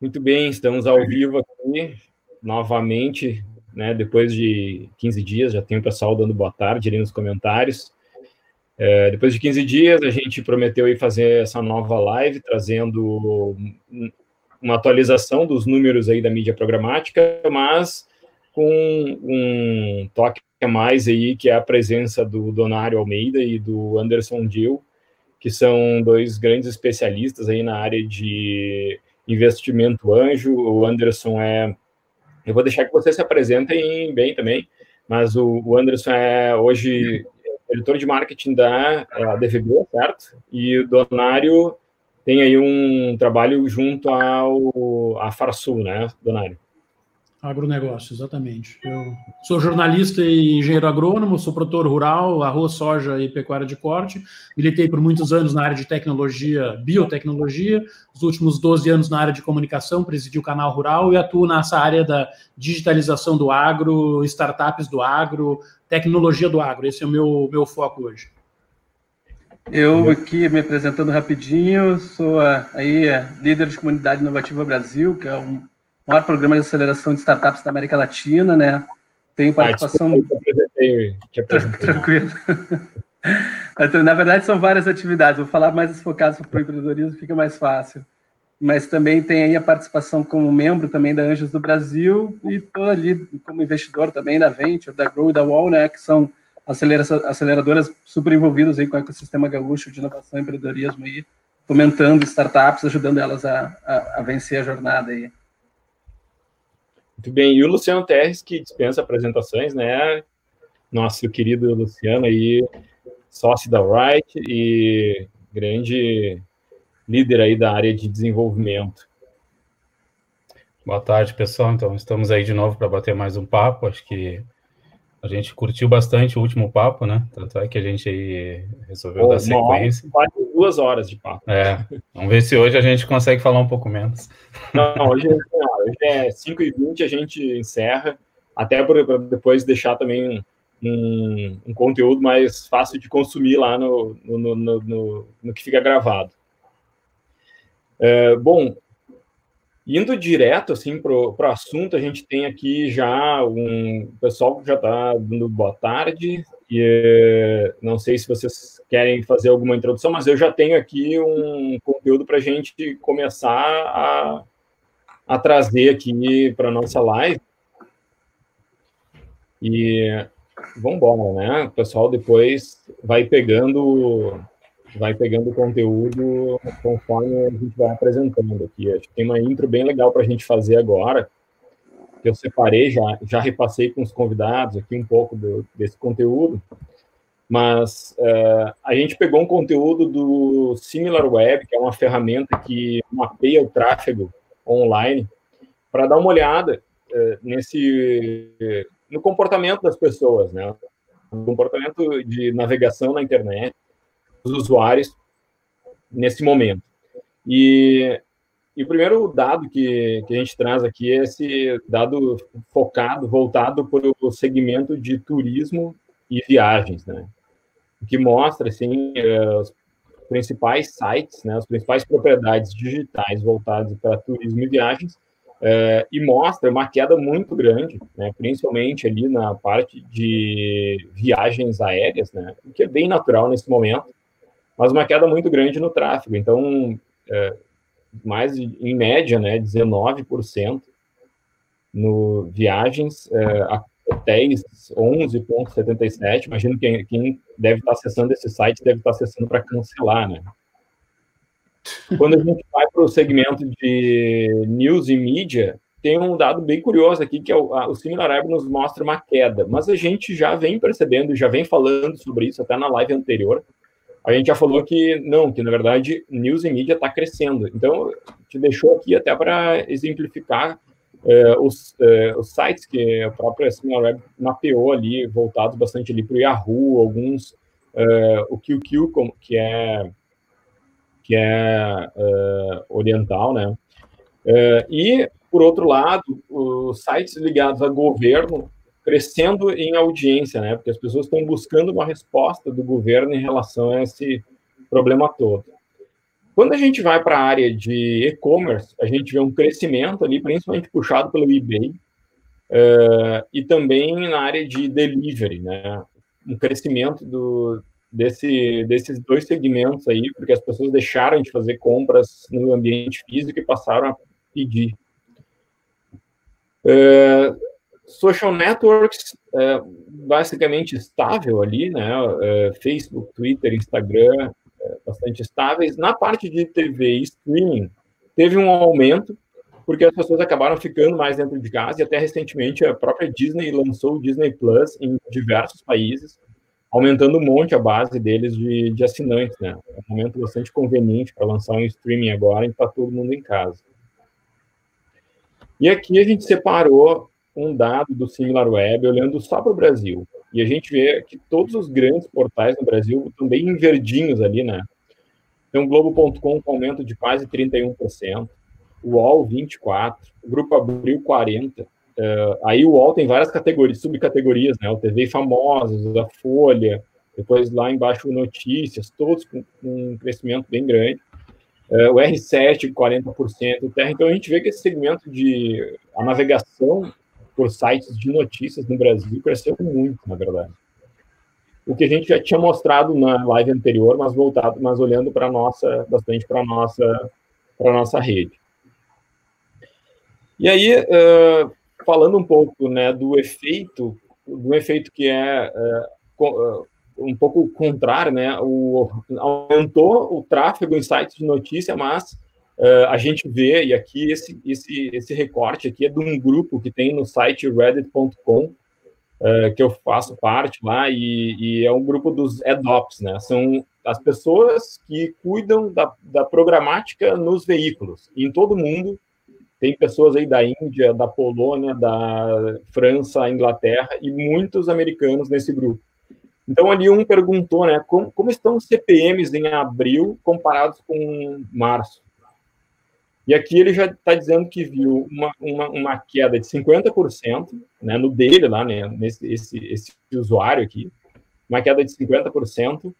Muito bem, estamos ao vivo aqui novamente, né? Depois de 15 dias, já tem o pessoal dando boa tarde ali nos comentários. É, depois de 15 dias, a gente prometeu ir fazer essa nova live, trazendo uma atualização dos números aí da mídia programática, mas com um toque a mais aí, que é a presença do Donário Almeida e do Anderson Dill, que são dois grandes especialistas aí na área de investimento anjo. O Anderson é. Eu vou deixar que vocês se apresentem bem também, mas o, o Anderson é hoje diretor de marketing da DVB, certo? E o Donário tem aí um trabalho junto ao a Farsul, né, Donário? Agronegócio, exatamente. Eu sou jornalista e engenheiro agrônomo, sou produtor rural, arroz, soja e pecuária de corte. Militei por muitos anos na área de tecnologia, biotecnologia, os últimos 12 anos na área de comunicação, presidi o canal rural e atuo nessa área da digitalização do agro, startups do agro, tecnologia do agro. Esse é o meu, meu foco hoje. Eu aqui me apresentando rapidinho, sou aí líder de comunidade inovativa Brasil, que é um maior programa de aceleração de startups da América Latina, né? Tenho participação. Ah, Tranquilo. Na verdade, são várias atividades. Vou falar mais focadas para o empreendedorismo, fica mais fácil. Mas também tem aí a participação como membro também da Anjos do Brasil e estou ali como investidor também da Venture, da Grow e da Wall, né? Que são aceleradoras super envolvidas aí com o ecossistema gaúcho de inovação e empreendedorismo aí, fomentando startups, ajudando elas a, a, a vencer a jornada aí. Muito bem, e o Luciano Terres, que dispensa apresentações, né? Nosso querido Luciano aí, sócio da Wright e grande líder aí da área de desenvolvimento. Boa tarde, pessoal. Então, estamos aí de novo para bater mais um papo. Acho que a gente curtiu bastante o último papo, né? Tanto é que a gente aí resolveu dar sequência. Quase duas horas de papo. É. Vamos ver se hoje a gente consegue falar um pouco menos. Não, não hoje, é 5 e 20 a gente encerra, até para depois deixar também um, um, conteúdo mais fácil de consumir lá no, no, no, no, no que fica gravado. É, bom, Indo direto assim para o assunto, a gente tem aqui já um pessoal que já está dando boa tarde. E não sei se vocês querem fazer alguma introdução, mas eu já tenho aqui um conteúdo para a gente começar a, a trazer aqui para nossa live. E vamos embora, né? O pessoal depois vai pegando vai pegando o conteúdo conforme a gente vai apresentando aqui. Acho que tem uma intro bem legal para a gente fazer agora, que eu separei, já, já repassei com os convidados aqui um pouco do, desse conteúdo, mas uh, a gente pegou um conteúdo do SimilarWeb, que é uma ferramenta que mapeia o tráfego online, para dar uma olhada uh, nesse no comportamento das pessoas, né? Comportamento de navegação na internet, os usuários nesse momento. E, e o primeiro dado que, que a gente traz aqui é esse dado focado, voltado para o segmento de turismo e viagens, né? Que mostra, assim, eh, os principais sites, né, as principais propriedades digitais voltadas para turismo e viagens, é, e mostra uma queda muito grande, né, principalmente ali na parte de viagens aéreas, né, o que é bem natural nesse momento, mas uma queda muito grande no tráfego. Então, é, mais em média, né, 19% no viagens, é, hotéis 11,77. Imagino que quem deve estar acessando esse site deve estar acessando para cancelar, né? Quando a gente vai para o segmento de news e mídia, tem um dado bem curioso aqui, que é o, a, o SimilarWeb nos mostra uma queda, mas a gente já vem percebendo, já vem falando sobre isso até na live anterior, a gente já falou que não, que na verdade news e mídia está crescendo. Então, te deixou aqui até para exemplificar é, os, é, os, sites que a própria SimilarWeb mapeou ali, voltados bastante ali para o Yahoo, alguns, é, o QQ, que é, que é oriental, né? e, por outro lado, os sites ligados a governo crescendo em audiência, né? Porque as pessoas estão buscando uma resposta do governo em relação a esse problema todo. Quando a gente vai para a área de e-commerce, a gente vê um crescimento ali, principalmente puxado pelo eBay, uh, e também na área de delivery, né? Um crescimento do, desse, desses dois segmentos aí, porque as pessoas deixaram de fazer compras no ambiente físico e passaram a pedir. Uh, social networks, uh, basicamente estável ali, né? Facebook, Twitter, Instagram, bastante estáveis. Na parte de TV e streaming, teve um aumento, porque as pessoas acabaram ficando mais dentro de casa, e até recentemente a própria Disney lançou o Disney Plus em diversos países, aumentando um monte a base deles de, de assinantes, né? É um momento bastante conveniente para lançar um streaming agora e está todo mundo em casa. E aqui a gente separou um dado do SimilarWeb olhando só para o Brasil. E a gente vê que todos os grandes portais no Brasil estão bem em verdinhos ali, né? Então, Globo.com com aumento de quase 31%, o UOL 24%, o Grupo Abril 40%. Uh, aí o UOL tem várias categorias, subcategorias, né? O TV Famosos, a Folha, depois lá embaixo Notícias, todos com, com um crescimento bem grande. Uh, o R7, 40%, o Terra. Então, a gente vê que esse segmento de a navegação por sites de notícias no Brasil cresceu muito, na verdade. O que a gente já tinha mostrado na live anterior, mas voltado, mas olhando para nossa, bastante para nossa, para nossa rede. E aí, uh, falando um pouco, né, do efeito, do efeito que é uh, um pouco contrário, né, o, aumentou o tráfego em sites de notícia, mas Uh, a gente vê, e aqui esse, esse, esse recorte aqui é de um grupo que tem no site reddit.com, uh, eh, que eu faço parte lá, e, e, é um grupo dos adopts, né? São as pessoas que cuidam da, da programática nos veículos. Em todo mundo tem pessoas aí da Índia, da Polônia, da França, Inglaterra e muitos americanos nesse grupo. Então ali um perguntou, né, como, como estão os CPMs em abril comparados com março? E aqui ele já está dizendo que viu uma, uma, uma, queda de 50% né, no dele, lá, né, nesse esse, esse usuário aqui, uma queda de 50%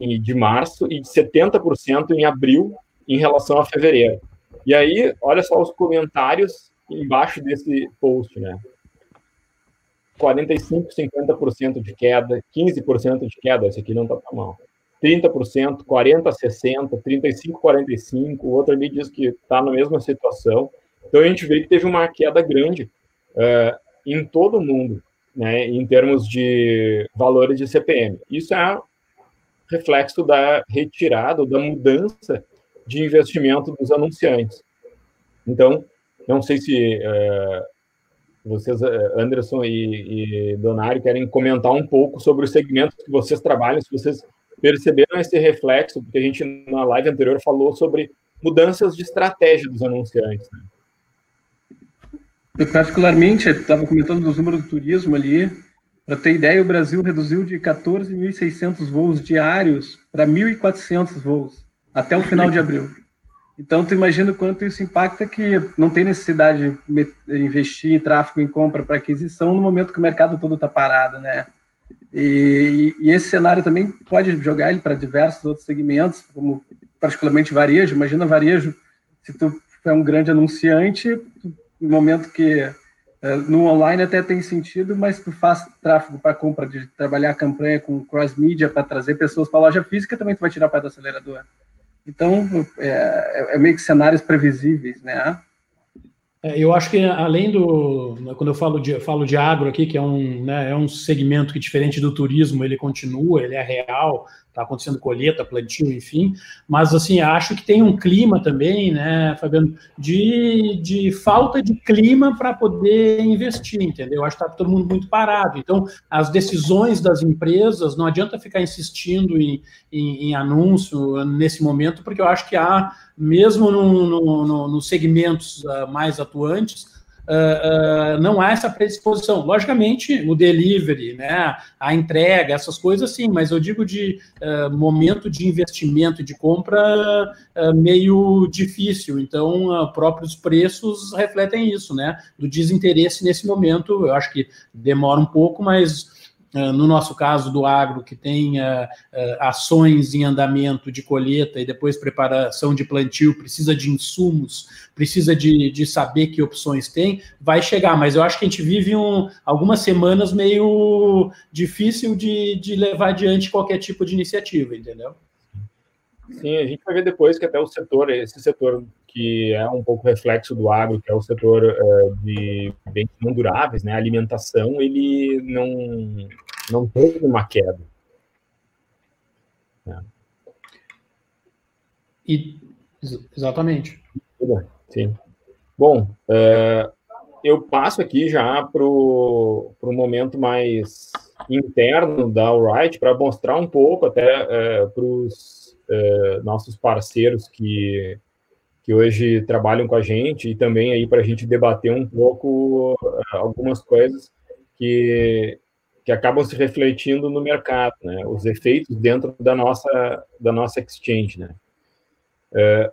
em, de março e de 70% em abril em relação a fevereiro. E aí, olha só os comentários embaixo desse post, né? 45, 50% de queda, 15% de queda, esse aqui não está tão mal. 30%, 40%, 60%, 35%, 45%, o outro ali diz que está na mesma situação. Então, a gente vê que teve uma queda grande uh, em todo o mundo, né, em termos de valores de CPM. Isso é reflexo da retirada, da mudança de investimento dos anunciantes. Então, não sei se uh, vocês, eh, Anderson e, e Donário, querem comentar um pouco sobre os segmentos que vocês trabalham, se vocês perceberam esse reflexo, porque a gente na live anterior falou sobre mudanças de estratégia dos anunciantes. Né? Eu, particularmente, estava comentando dos números do turismo ali. Para ter ideia, o Brasil reduziu de 14.600 voos diários para 1.400 voos até o final de abril. Então, tu imagina o quanto isso impacta que não tem necessidade de investir em tráfego, em compra para aquisição no momento que o mercado todo está parado, né? E, e, esse cenário também pode jogar ele para diversos outros segmentos, como particularmente varejo. Imagina varejo, se tu é um grande anunciante, no momento que uh, no online até tem sentido, mas tu faz tráfego para compra de trabalhar a campanha com cross media para trazer pessoas para a loja física, também tu vai tirar para do acelerador. Então é, é, é meio que cenários previsíveis, né? É, eu acho que além do. Quando eu falo de, falo de agro aqui, que é um, né, é um segmento que, diferente do turismo, ele continua, ele é real, está acontecendo colheita, plantio, enfim, mas assim, acho que tem um clima também, né, Fabiano, de, de falta de clima para poder investir, entendeu? Acho que está todo mundo muito parado. Então, as decisões das empresas, não adianta ficar insistindo em, em, em anúncio nesse momento, porque eu acho que há, mesmo no, no, no, nos segmentos uh, mais atuantes, Uh, não há essa predisposição. Logicamente, o delivery, né, a entrega, essas coisas sim, mas eu digo de uh, momento de investimento e de compra meio difícil. Então, próprios preços refletem isso, né, do desinteresse nesse momento. Eu acho que demora um pouco, mas no nosso caso do agro, que tem uh, ações em andamento de colheita e depois preparação de plantio, precisa de insumos, precisa de, de saber que opções tem, vai chegar. Mas eu acho que a gente vive um, algumas semanas meio difícil de, de levar adiante qualquer tipo de iniciativa, entendeu? Sim, a gente vai ver depois que até o setor, esse setor que é um pouco reflexo do agro, que é o setor uh, de bens não duráveis, né, alimentação, ele não, não teve uma queda. É. E, exatamente. Sim. Bom, uh, eu passo aqui já para o momento mais interno da Alright para mostrar um pouco até uh, para os uh, nossos parceiros que que hoje trabalham com a gente e também aí para a gente debater um pouco algumas coisas que, que acabam se refletindo no mercado, né? Os efeitos dentro da nossa da nossa exchange, né? É,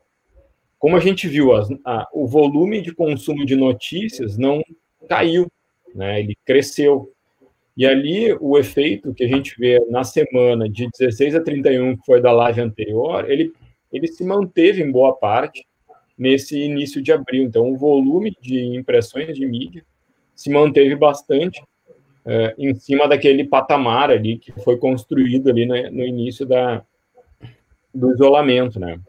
como a gente viu, a, o volume de consumo de notícias não caiu, né? Ele cresceu. E ali o efeito que a gente vê na semana de 16 a 31, que foi da live anterior, ele ele se manteve em boa parte nesse início de abril. Então, o volume de impressões de mídia se manteve bastante é, em cima daquele patamar ali que foi construído ali no, no início da, do isolamento, né?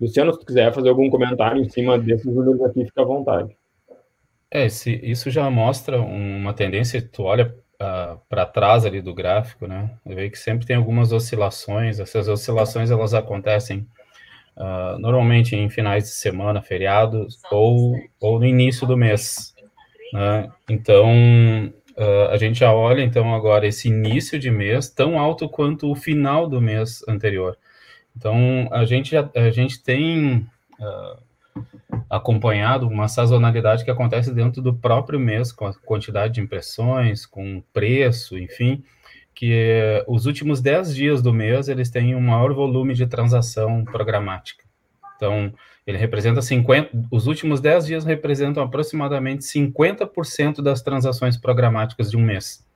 Luciano, se quiser fazer algum comentário em cima desses números aqui, fica à vontade. É, esse, isso já mostra uma tendência, tu olha uh, ah, para trás ali do gráfico, né? Vê que sempre tem algumas oscilações, essas oscilações elas acontecem uh, normalmente em finais de semana, feriados, ou, ou no início do mês. Né? Então, uh, a gente já olha, então, agora esse início de mês tão alto quanto o final do mês anterior. Então, a gente, a gente tem uh, acompanhado uma sazonalidade que acontece dentro do próprio mês, com a quantidade de impressões, com preço, enfim, que os últimos 10 dias do mês eles têm um maior volume de transação programática. Então, ele representa 50, os últimos 10 dias representam aproximadamente 50% das transações programáticas de um mês.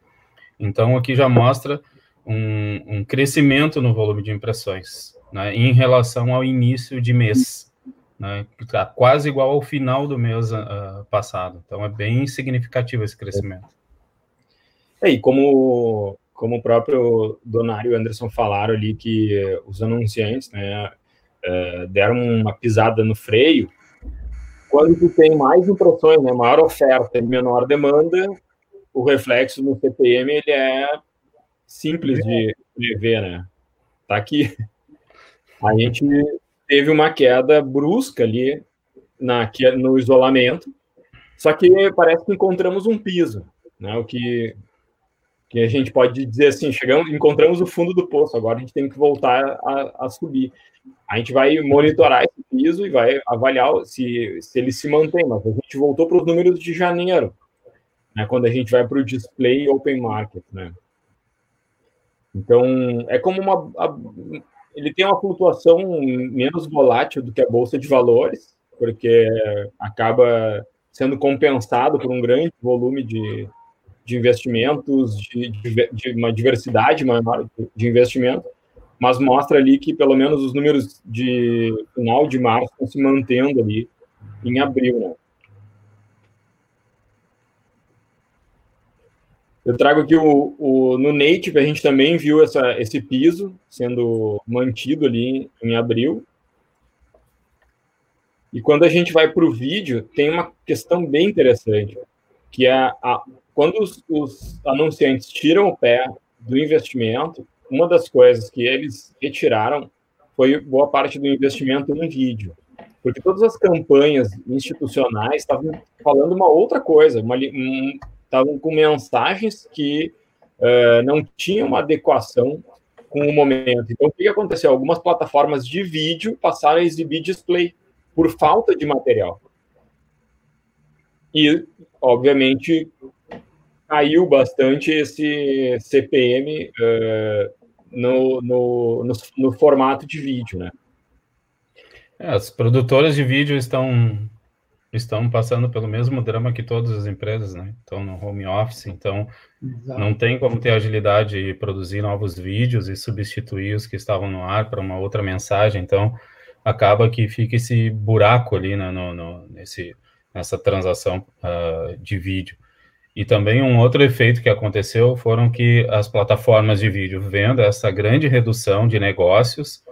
Então, aqui já mostra um, um crescimento no volume de impressões, né, em relação ao início de mês, né, está quase igual ao final do mês uh, passado. Então, é bem significativo esse crescimento. É, e como como o próprio Donário e Anderson falaram ali, que os anunciantes né, é, deram uma pisada no freio, quando tu tem mais impressões, né, maior oferta e menor demanda, o reflexo no CPM ele é simples de, de ver, né? Tá aqui. A gente teve uma queda brusca ali na, no isolamento, só que parece que encontramos um piso, né? O que que a gente pode dizer assim, chegamos, encontramos o fundo do poço, agora a gente tem que voltar a, a subir. A gente vai monitorar esse piso e vai avaliar se, se ele se mantém, mas a gente voltou para os números de janeiro, né, quando a gente vai para o display open market, né. Então, é como uma... A, ele tem uma flutuação menos volátil do que a bolsa de valores, porque acaba sendo compensado por um grande volume de, de investimentos, de, de, de, uma diversidade maior de investimento, mas mostra ali que pelo menos os números de final de março estão se mantendo ali em abril, né? Eu trago aqui o, o, no Native, a gente também viu essa, esse piso sendo mantido ali em abril. E quando a gente vai para o vídeo, tem uma questão bem interessante, que é a, quando os, os, anunciantes tiram o pé do investimento, uma das coisas que eles retiraram foi boa parte do investimento em vídeo. Porque todas as campanhas institucionais estavam falando uma outra coisa, estavam um, com mensagens que uh, não tinham uma adequação com o momento. Então, o que aconteceu? Algumas plataformas de vídeo passaram a exibir display por falta de material. E, obviamente, caiu bastante esse CPM uh, no, no, no, no, formato de vídeo, né? É, as produtoras de vídeo estão estão passando pelo mesmo drama que todas as empresas, né? Estão no home office, então Exato. não tem como ter agilidade e produzir novos vídeos e substituir os que estavam no ar para uma outra mensagem. Então acaba que fica esse buraco ali né, no, no, nesse, nessa transação uh, de vídeo. E também um outro efeito que aconteceu foram que as plataformas de vídeo, vendo essa grande redução de negócios,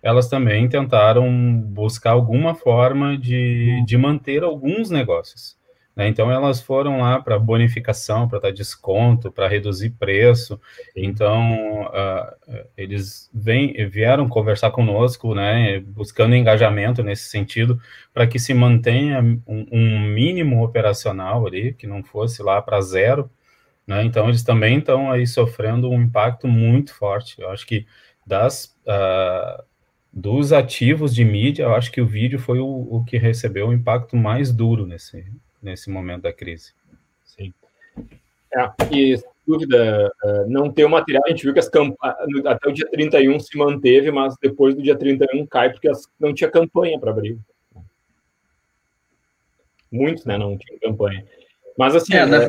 elas também tentaram buscar alguma forma de, de manter alguns negócios. Né? Então, elas foram lá para bonificação, para dar desconto, para reduzir preço. Então, uh, eles vem, vieram conversar conosco, né, buscando engajamento nesse sentido, para que se mantenha um, um, mínimo operacional ali, que não fosse lá para zero. Né? Então, eles também estão aí sofrendo um impacto muito forte. Eu acho que das. Uh, dos ativos de mídia, eu acho que o vídeo foi o, o que recebeu o impacto mais duro nesse, nesse momento da crise. Sim. É, e, dúvida, é, não ter o material, a gente viu que as até o dia 31 se manteve, mas depois do dia 31 cai, porque as, não tinha campanha para abrir. Muitos, né, não tinham campanha. Mas, assim... É, na,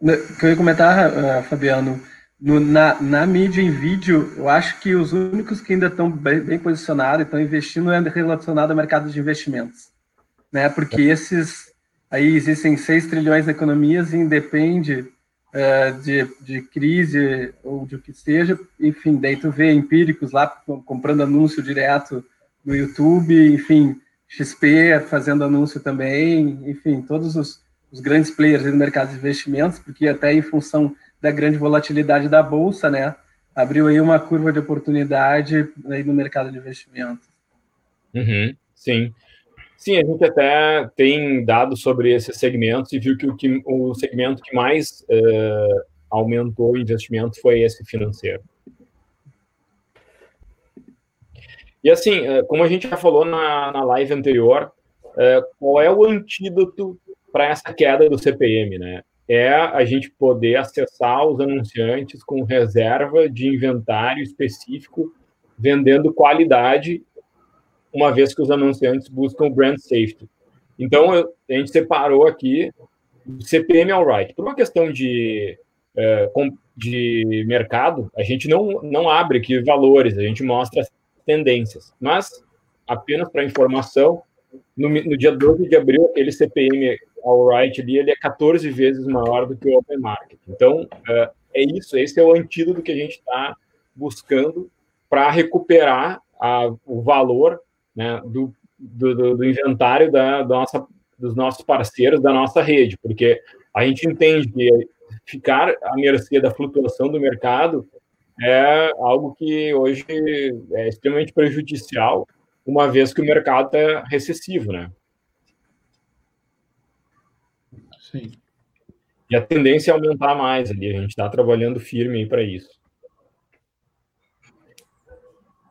na, que eu ia comentar, uh, Fabiano, no, na, na mídia em vídeo, eu acho que os únicos que ainda estão bem, bem posicionados e estão investindo é relacionado ao mercado de investimentos. Né? Porque esses aí existem 6 trilhões na economia e independe uh, de, de crise ou de o que seja, enfim, daí tu vê empíricos lá comprando anúncio direto no YouTube, enfim, XP fazendo anúncio também, enfim, todos os, os grandes players do mercado de investimentos, porque até em função da grande volatilidade da bolsa, né, abriu aí uma curva de oportunidade aí no mercado de investimentos. Uhum, sim. Sim, a gente até tem dados sobre esses segmentos e viu que o, que, o segmento que mais uh, aumentou o investimento foi esse financeiro. E assim, uh, como a gente já falou na, na live anterior, uh, qual é o antídoto para essa queda do CPM, né? É a gente poder acessar os anunciantes com reserva de inventário específico, vendendo qualidade uma vez que os anunciantes buscam brand safety. Então, a gente separou aqui o CPM Alright. Por uma questão de, é, de mercado, a gente não, não abre aqui valores, a gente mostra tendências. Mas, apenas para informação, no, no, dia 12 de abril, aquele CPM Alright ali, ele é 14 vezes maior do que o Open Market. Então, é, é isso, esse é o antídoto que a gente está buscando para recuperar a, o valor né, do, do, do inventário da, da, nossa, dos nossos parceiros, da nossa rede, porque a gente entende que ficar à mercê da flutuação do mercado é algo que hoje é extremamente prejudicial, uma vez que o mercado está recessivo, né? Sim. E a tendência é aumentar mais ali, a gente está trabalhando firme para isso.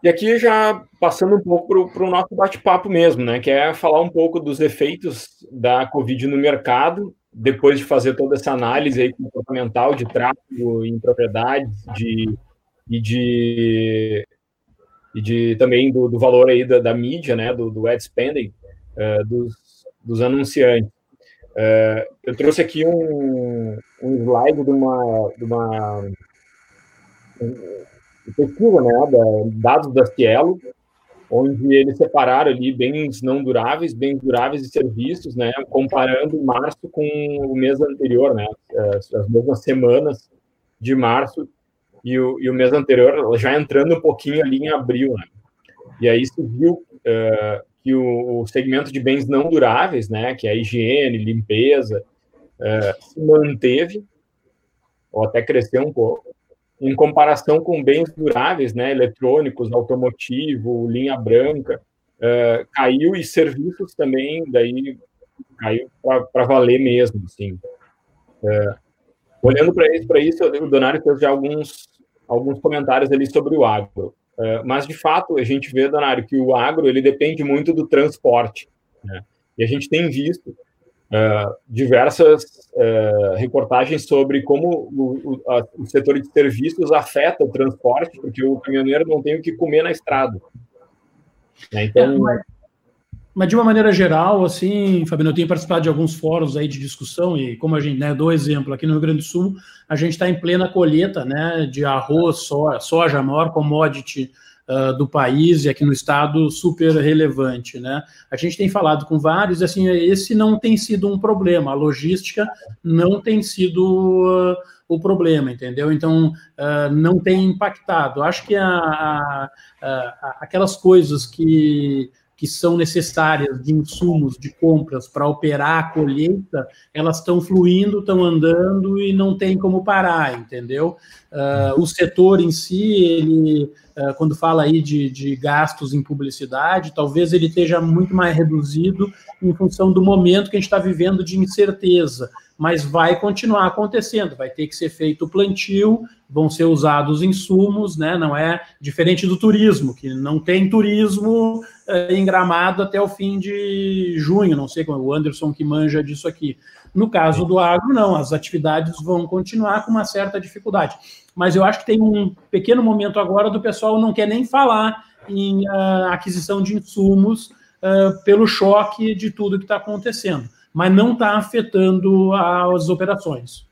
E aqui já passando um pouco para o nosso bate-papo mesmo, né? Que é falar um pouco dos efeitos da Covid no mercado, depois de fazer toda essa análise aí comportamental de tráfego em propriedades de, e de e de também do, do valor aí da, da, mídia, né? Do, do ad spending uh, dos, dos anunciantes. Uh, eu trouxe aqui um, um slide de uma, de uma né, da, dados da Cielo, onde eles separaram ali bens não duráveis, bens duráveis e serviços, né, comparando março com o mês anterior, né, as, as mesmas semanas de março e o, e o mês anterior, já entrando um pouquinho ali em abril, né, e aí se viu uh, que o, o, segmento de bens não duráveis, né, que é higiene, limpeza, uh, se manteve, ou até cresceu um pouco, em comparação com bens duráveis, né, eletrônicos, automotivo, linha branca, uh, caiu e serviços também, daí caiu para valer mesmo, assim. Uh, olhando para isso, isso, o Donário fez já alguns alguns comentários ali sobre o agro. Uh, mas de fato a gente vê, Donário, que o agro ele depende muito do transporte, né? E a gente tem visto uh, diversas uh, reportagens sobre como o, o, a, o, setor de serviços afeta o transporte, porque o caminhoneiro não tem o que comer na estrada. Né? Então, é, mas, mas, de uma maneira geral, assim, Fabiano, eu tenho participado de alguns fóruns aí de discussão e como a gente, né, dou exemplo, aqui no Rio Grande do Sul, a gente está em plena colheita, né, de arroz, soja, soja, a maior commodity uh, do país e aqui no estado super relevante, né? A gente tem falado com vários, assim, esse não tem sido um problema, a logística não tem sido uh, o problema, entendeu? Então, uh, não tem impactado. Acho que a, a, a, aquelas coisas que que são necessárias de insumos, de compras para operar a colheita, elas estão fluindo, estão andando e não tem como parar, entendeu? Uh, o setor em si, ele, uh, quando fala aí de, de gastos em publicidade, talvez ele esteja muito mais reduzido em função do momento que a gente está vivendo de incerteza mas vai continuar acontecendo, vai ter que ser feito o plantio, vão ser usados insumos, né? Não é diferente do turismo, que não tem turismo é, em Gramado até o fim de junho, não sei como o Anderson que manja disso aqui. No caso do agro, não, as atividades vão continuar com uma certa dificuldade. Mas eu acho que tem um pequeno momento agora do pessoal não quer nem falar em uh, aquisição de insumos uh, pelo choque de tudo que está acontecendo mas não está afetando as operações.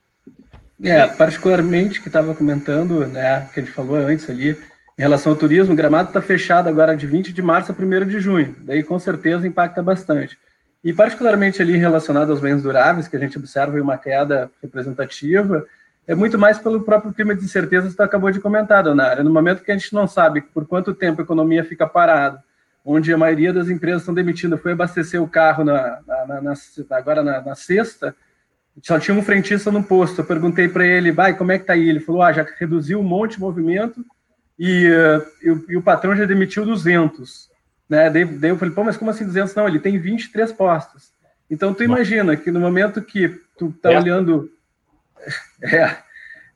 É, particularmente que estava comentando, né, que a gente falou antes ali, em relação ao turismo, Gramado está fechado agora de 20 de março a 1 de junho, daí com certeza impacta bastante. E particularmente ali relacionado aos bens duráveis, que a gente observa uma queda representativa, é muito mais pelo próprio clima de incerteza que você acabou de comentar, Donário. No momento que a gente não sabe por quanto tempo a economia fica parada, onde a maioria das empresas estão demitindo. Eu fui abastecer o carro na, na, na, agora na, sexta, só tinha um frentista no posto. Eu perguntei para ele, vai, como é que tá aí? Ele falou, ah, já reduziu um monte de movimento e, uh, e, e o patrão já demitiu 200. Né? Daí, daí, eu falei, pô, mas como assim 200? Não, ele tem 23 postos. Então, tu imagina que no momento que tu tá é. olhando... é,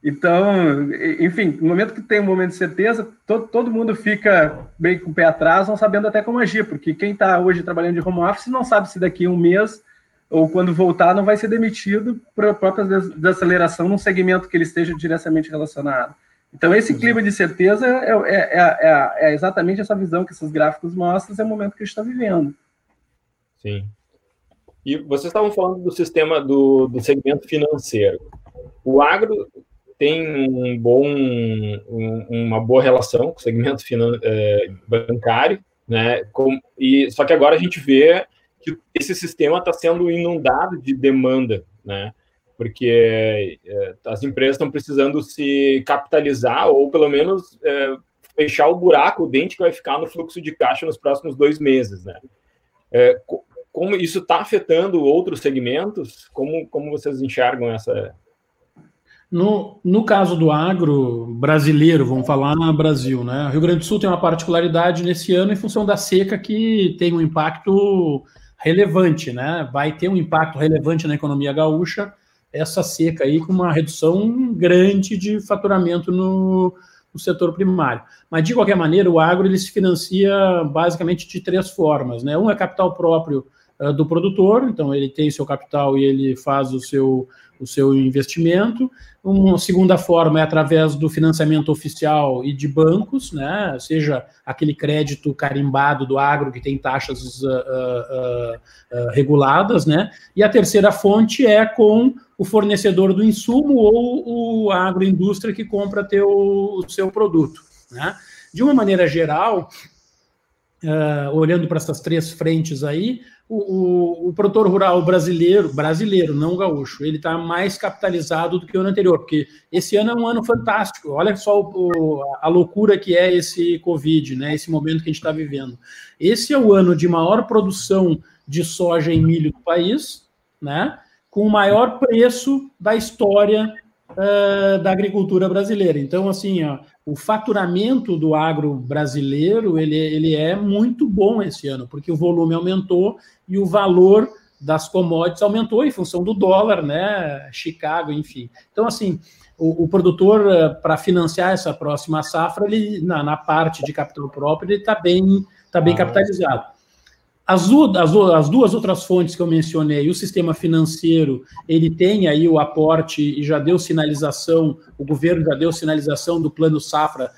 então, enfim, no momento que tem um momento de certeza, todo, todo mundo fica meio com o pé atrás, não sabendo até como agir, porque quem está hoje trabalhando de home office não sabe se daqui a um mês ou quando voltar não vai ser demitido por própria desaceleração num segmento que ele esteja diretamente relacionado. Então, esse clima de certeza é, é, é, é, exatamente essa visão que esses gráficos mostram, é o momento que a gente está vivendo. Sim. E vocês estavam falando do sistema do, do segmento financeiro. O agro tem um bom, um, uma boa relação com o segmento finan, é, bancário, né? Com, e só que agora a gente vê que esse sistema está sendo inundado de demanda, né? Porque é, as empresas estão precisando se capitalizar ou pelo menos é, fechar o buraco, o dente que vai ficar no fluxo de caixa nos próximos dois meses, né? É, como isso está afetando outros segmentos? Como, como vocês enxergam essa, no, no caso do agro brasileiro, vamos falar no Brasil, né? O Rio Grande do Sul tem uma particularidade nesse ano em função da seca que tem um impacto relevante, né? Vai ter um impacto relevante na economia gaúcha essa seca aí com uma redução grande de faturamento no, no setor primário. Mas de qualquer maneira, o agro ele se financia basicamente de três formas, né? Um é capital próprio uh, do produtor, então ele tem seu capital e ele faz o seu o seu investimento. Uma segunda forma é através do financiamento oficial e de bancos, né? seja aquele crédito carimbado do agro que tem taxas uh, uh, uh, reguladas, né? E a terceira fonte é com o fornecedor do insumo ou o agroindústria que compra teu, o seu produto, né? De uma maneira geral, olhando para essas três frentes aí, o, o, o, produtor rural brasileiro, brasileiro, não gaúcho, ele está mais capitalizado do que o ano anterior, porque esse ano é um ano fantástico. Olha só o, a loucura que é esse Covid, né? Esse momento que a gente está vivendo. Esse é o ano de maior produção de soja e milho do país, né? Com o maior preço da história uh, da agricultura brasileira. Então, assim, ó, o faturamento do agro brasileiro ele, ele é muito bom esse ano, porque o volume aumentou e o valor das commodities aumentou em função do dólar, né? Chicago, enfim. Então, assim, o, o produtor, eh, para financiar essa próxima safra, ele, na, na parte de capital próprio, ele está bem, tá bem ah, capitalizado. As, as, as, duas outras fontes que eu mencionei, o sistema financeiro, ele tem aí o aporte e já deu sinalização, o governo já deu sinalização do plano safra,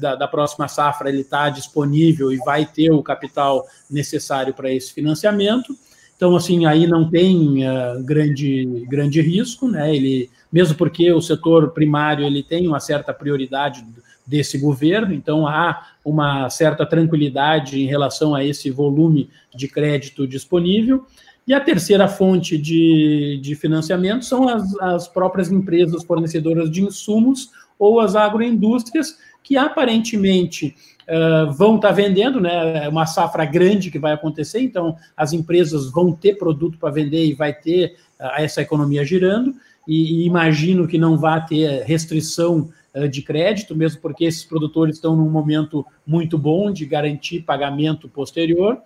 da, da próxima safra, ele está disponível e vai ter o capital necessário para esse financiamento. Então, assim, aí não tem uh, grande, grande risco, né? Ele, mesmo porque o setor primário ele tem uma certa prioridade desse governo, então há uma certa tranquilidade em relação a esse volume de crédito disponível. E a terceira fonte de, de financiamento são as, as próprias empresas fornecedoras de insumos ou as agroindústrias, que aparentemente uh, vão estar tá vendendo, né? É uma safra grande que vai acontecer, então as empresas vão ter produto para vender e vai ter uh, essa economia girando. E, e, imagino que não vai ter restrição de crédito, mesmo porque esses produtores estão num momento muito bom de garantir pagamento posterior.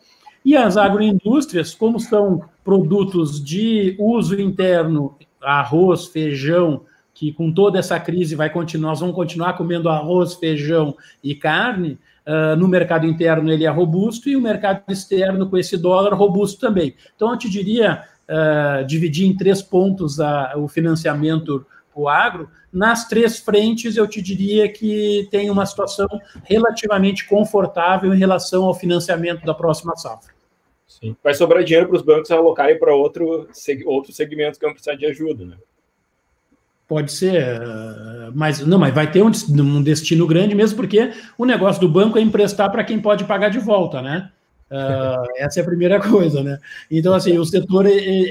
E as agroindústrias, como são produtos de uso interno, arroz, feijão, que com toda essa crise vai continuar, nós vamos continuar comendo arroz, feijão e carne, uh, no mercado interno ele é robusto e o mercado externo com esse dólar robusto também. Então eu te diria uh, dividir em três pontos a, o financiamento o agro, nas três frentes eu te diria que tem uma situação relativamente confortável em relação ao financiamento da próxima safra. Sim. Vai sobrar dinheiro para os bancos alocarem para outro, outros segmentos que vão precisar de ajuda, né? Pode ser, mas não, mas vai ter um, um destino grande mesmo, porque o negócio do banco é emprestar para quem pode pagar de volta, né? Uh, essa é a primeira coisa, né? Então, assim, o setor,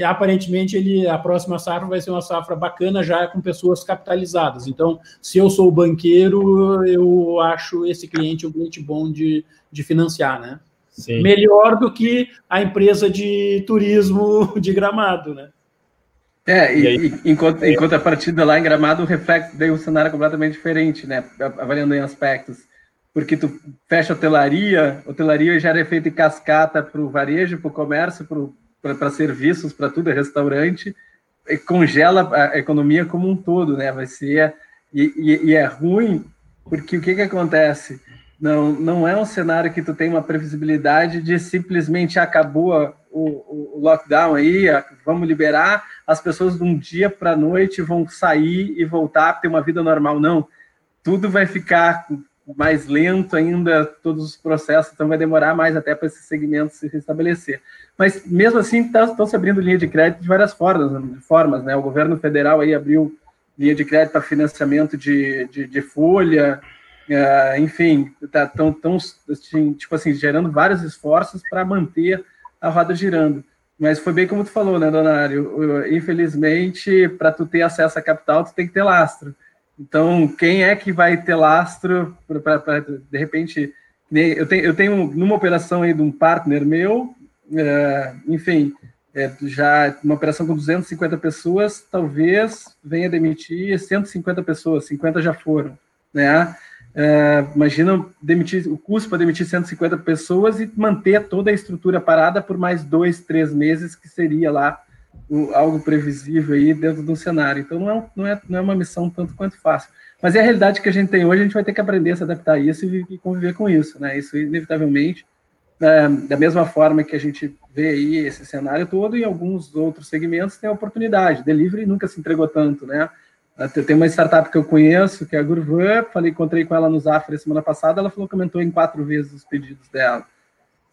aparentemente, ele, a próxima safra vai ser uma safra bacana já com pessoas capitalizadas. Então, se eu sou banqueiro, eu acho esse cliente um cliente bom de, de financiar, né? Sim. Melhor do que a empresa de turismo de gramado, né? É, e, e, enquanto, é. enquanto a partida lá em Gramado reflete daí um cenário completamente diferente, né? Avaliando em aspectos. Porque tu fecha hotelaria, hotelaria gera efeito em cascata para o varejo, para o comércio, para serviços, para tudo, é restaurante, e congela a economia como um todo, né? Vai ser. E, e, e é ruim, porque o que, que acontece? Não, não é um cenário que tu tem uma previsibilidade de simplesmente acabou o, o lockdown aí, vamos liberar, as pessoas de um dia para a noite vão sair e voltar ter uma vida normal. Não, tudo vai ficar mais lento ainda, todos os processos, então vai demorar mais até para esse segmento se restabelecer. Mas mesmo assim, estão tá, se abrindo linha de crédito de várias formas, formas, né? O governo federal aí abriu linha de crédito para financiamento de, de, de folha, uh, enfim, estão tá, assim, tipo assim, gerando vários esforços para manter a roda girando. Mas foi bem como tu falou, né, Donário? Infelizmente, para tu ter acesso a capital, tu tem que ter lastro. Então, quem é que vai ter lastro para, de repente, eu tenho, eu tenho numa operação aí de um partner meu, é, enfim, é, já uma operação com 250 pessoas, talvez venha demitir 150 pessoas, 50 já foram, né? É, imagina demitir o custo para demitir 150 pessoas e manter toda a estrutura parada por mais dois, três meses, que seria lá o, algo previsível aí dentro de um cenário. Então não é, não, é, não é uma missão tanto quanto fácil. Mas é a realidade que a gente tem hoje, a gente vai ter que aprender a se adaptar a isso e, e conviver com isso, né? Isso inevitavelmente, é, da mesma forma que a gente vê aí esse cenário todo, em alguns outros segmentos tem oportunidade. Delivery nunca se entregou tanto, né? Tem uma startup que eu conheço, que é a Gurvan, falei, encontrei com ela no Zafra semana passada, ela falou que aumentou em quatro vezes os pedidos dela.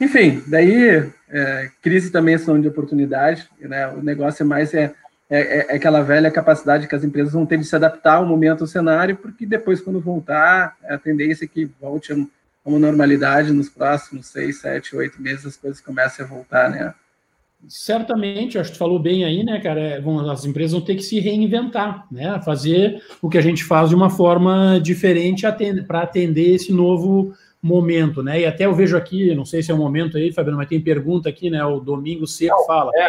Enfim, daí, é, crise também é são de oportunidade, né? o negócio é mais é, é, é, aquela velha capacidade que as empresas vão ter de se adaptar ao momento, ao cenário, porque depois, quando voltar, é a tendência é que volte a uma normalidade nos próximos seis, sete, oito meses, as coisas comecem a voltar, né? Certamente, acho que tu falou bem aí, né, cara? É, vão, as empresas vão ter que se reinventar, né? Fazer o que a gente faz de uma forma diferente para atender esse novo momento, né? E até eu vejo aqui, não sei se é o momento aí, Fabiano, mas tem pergunta aqui, né? O Domingo Seco fala. É,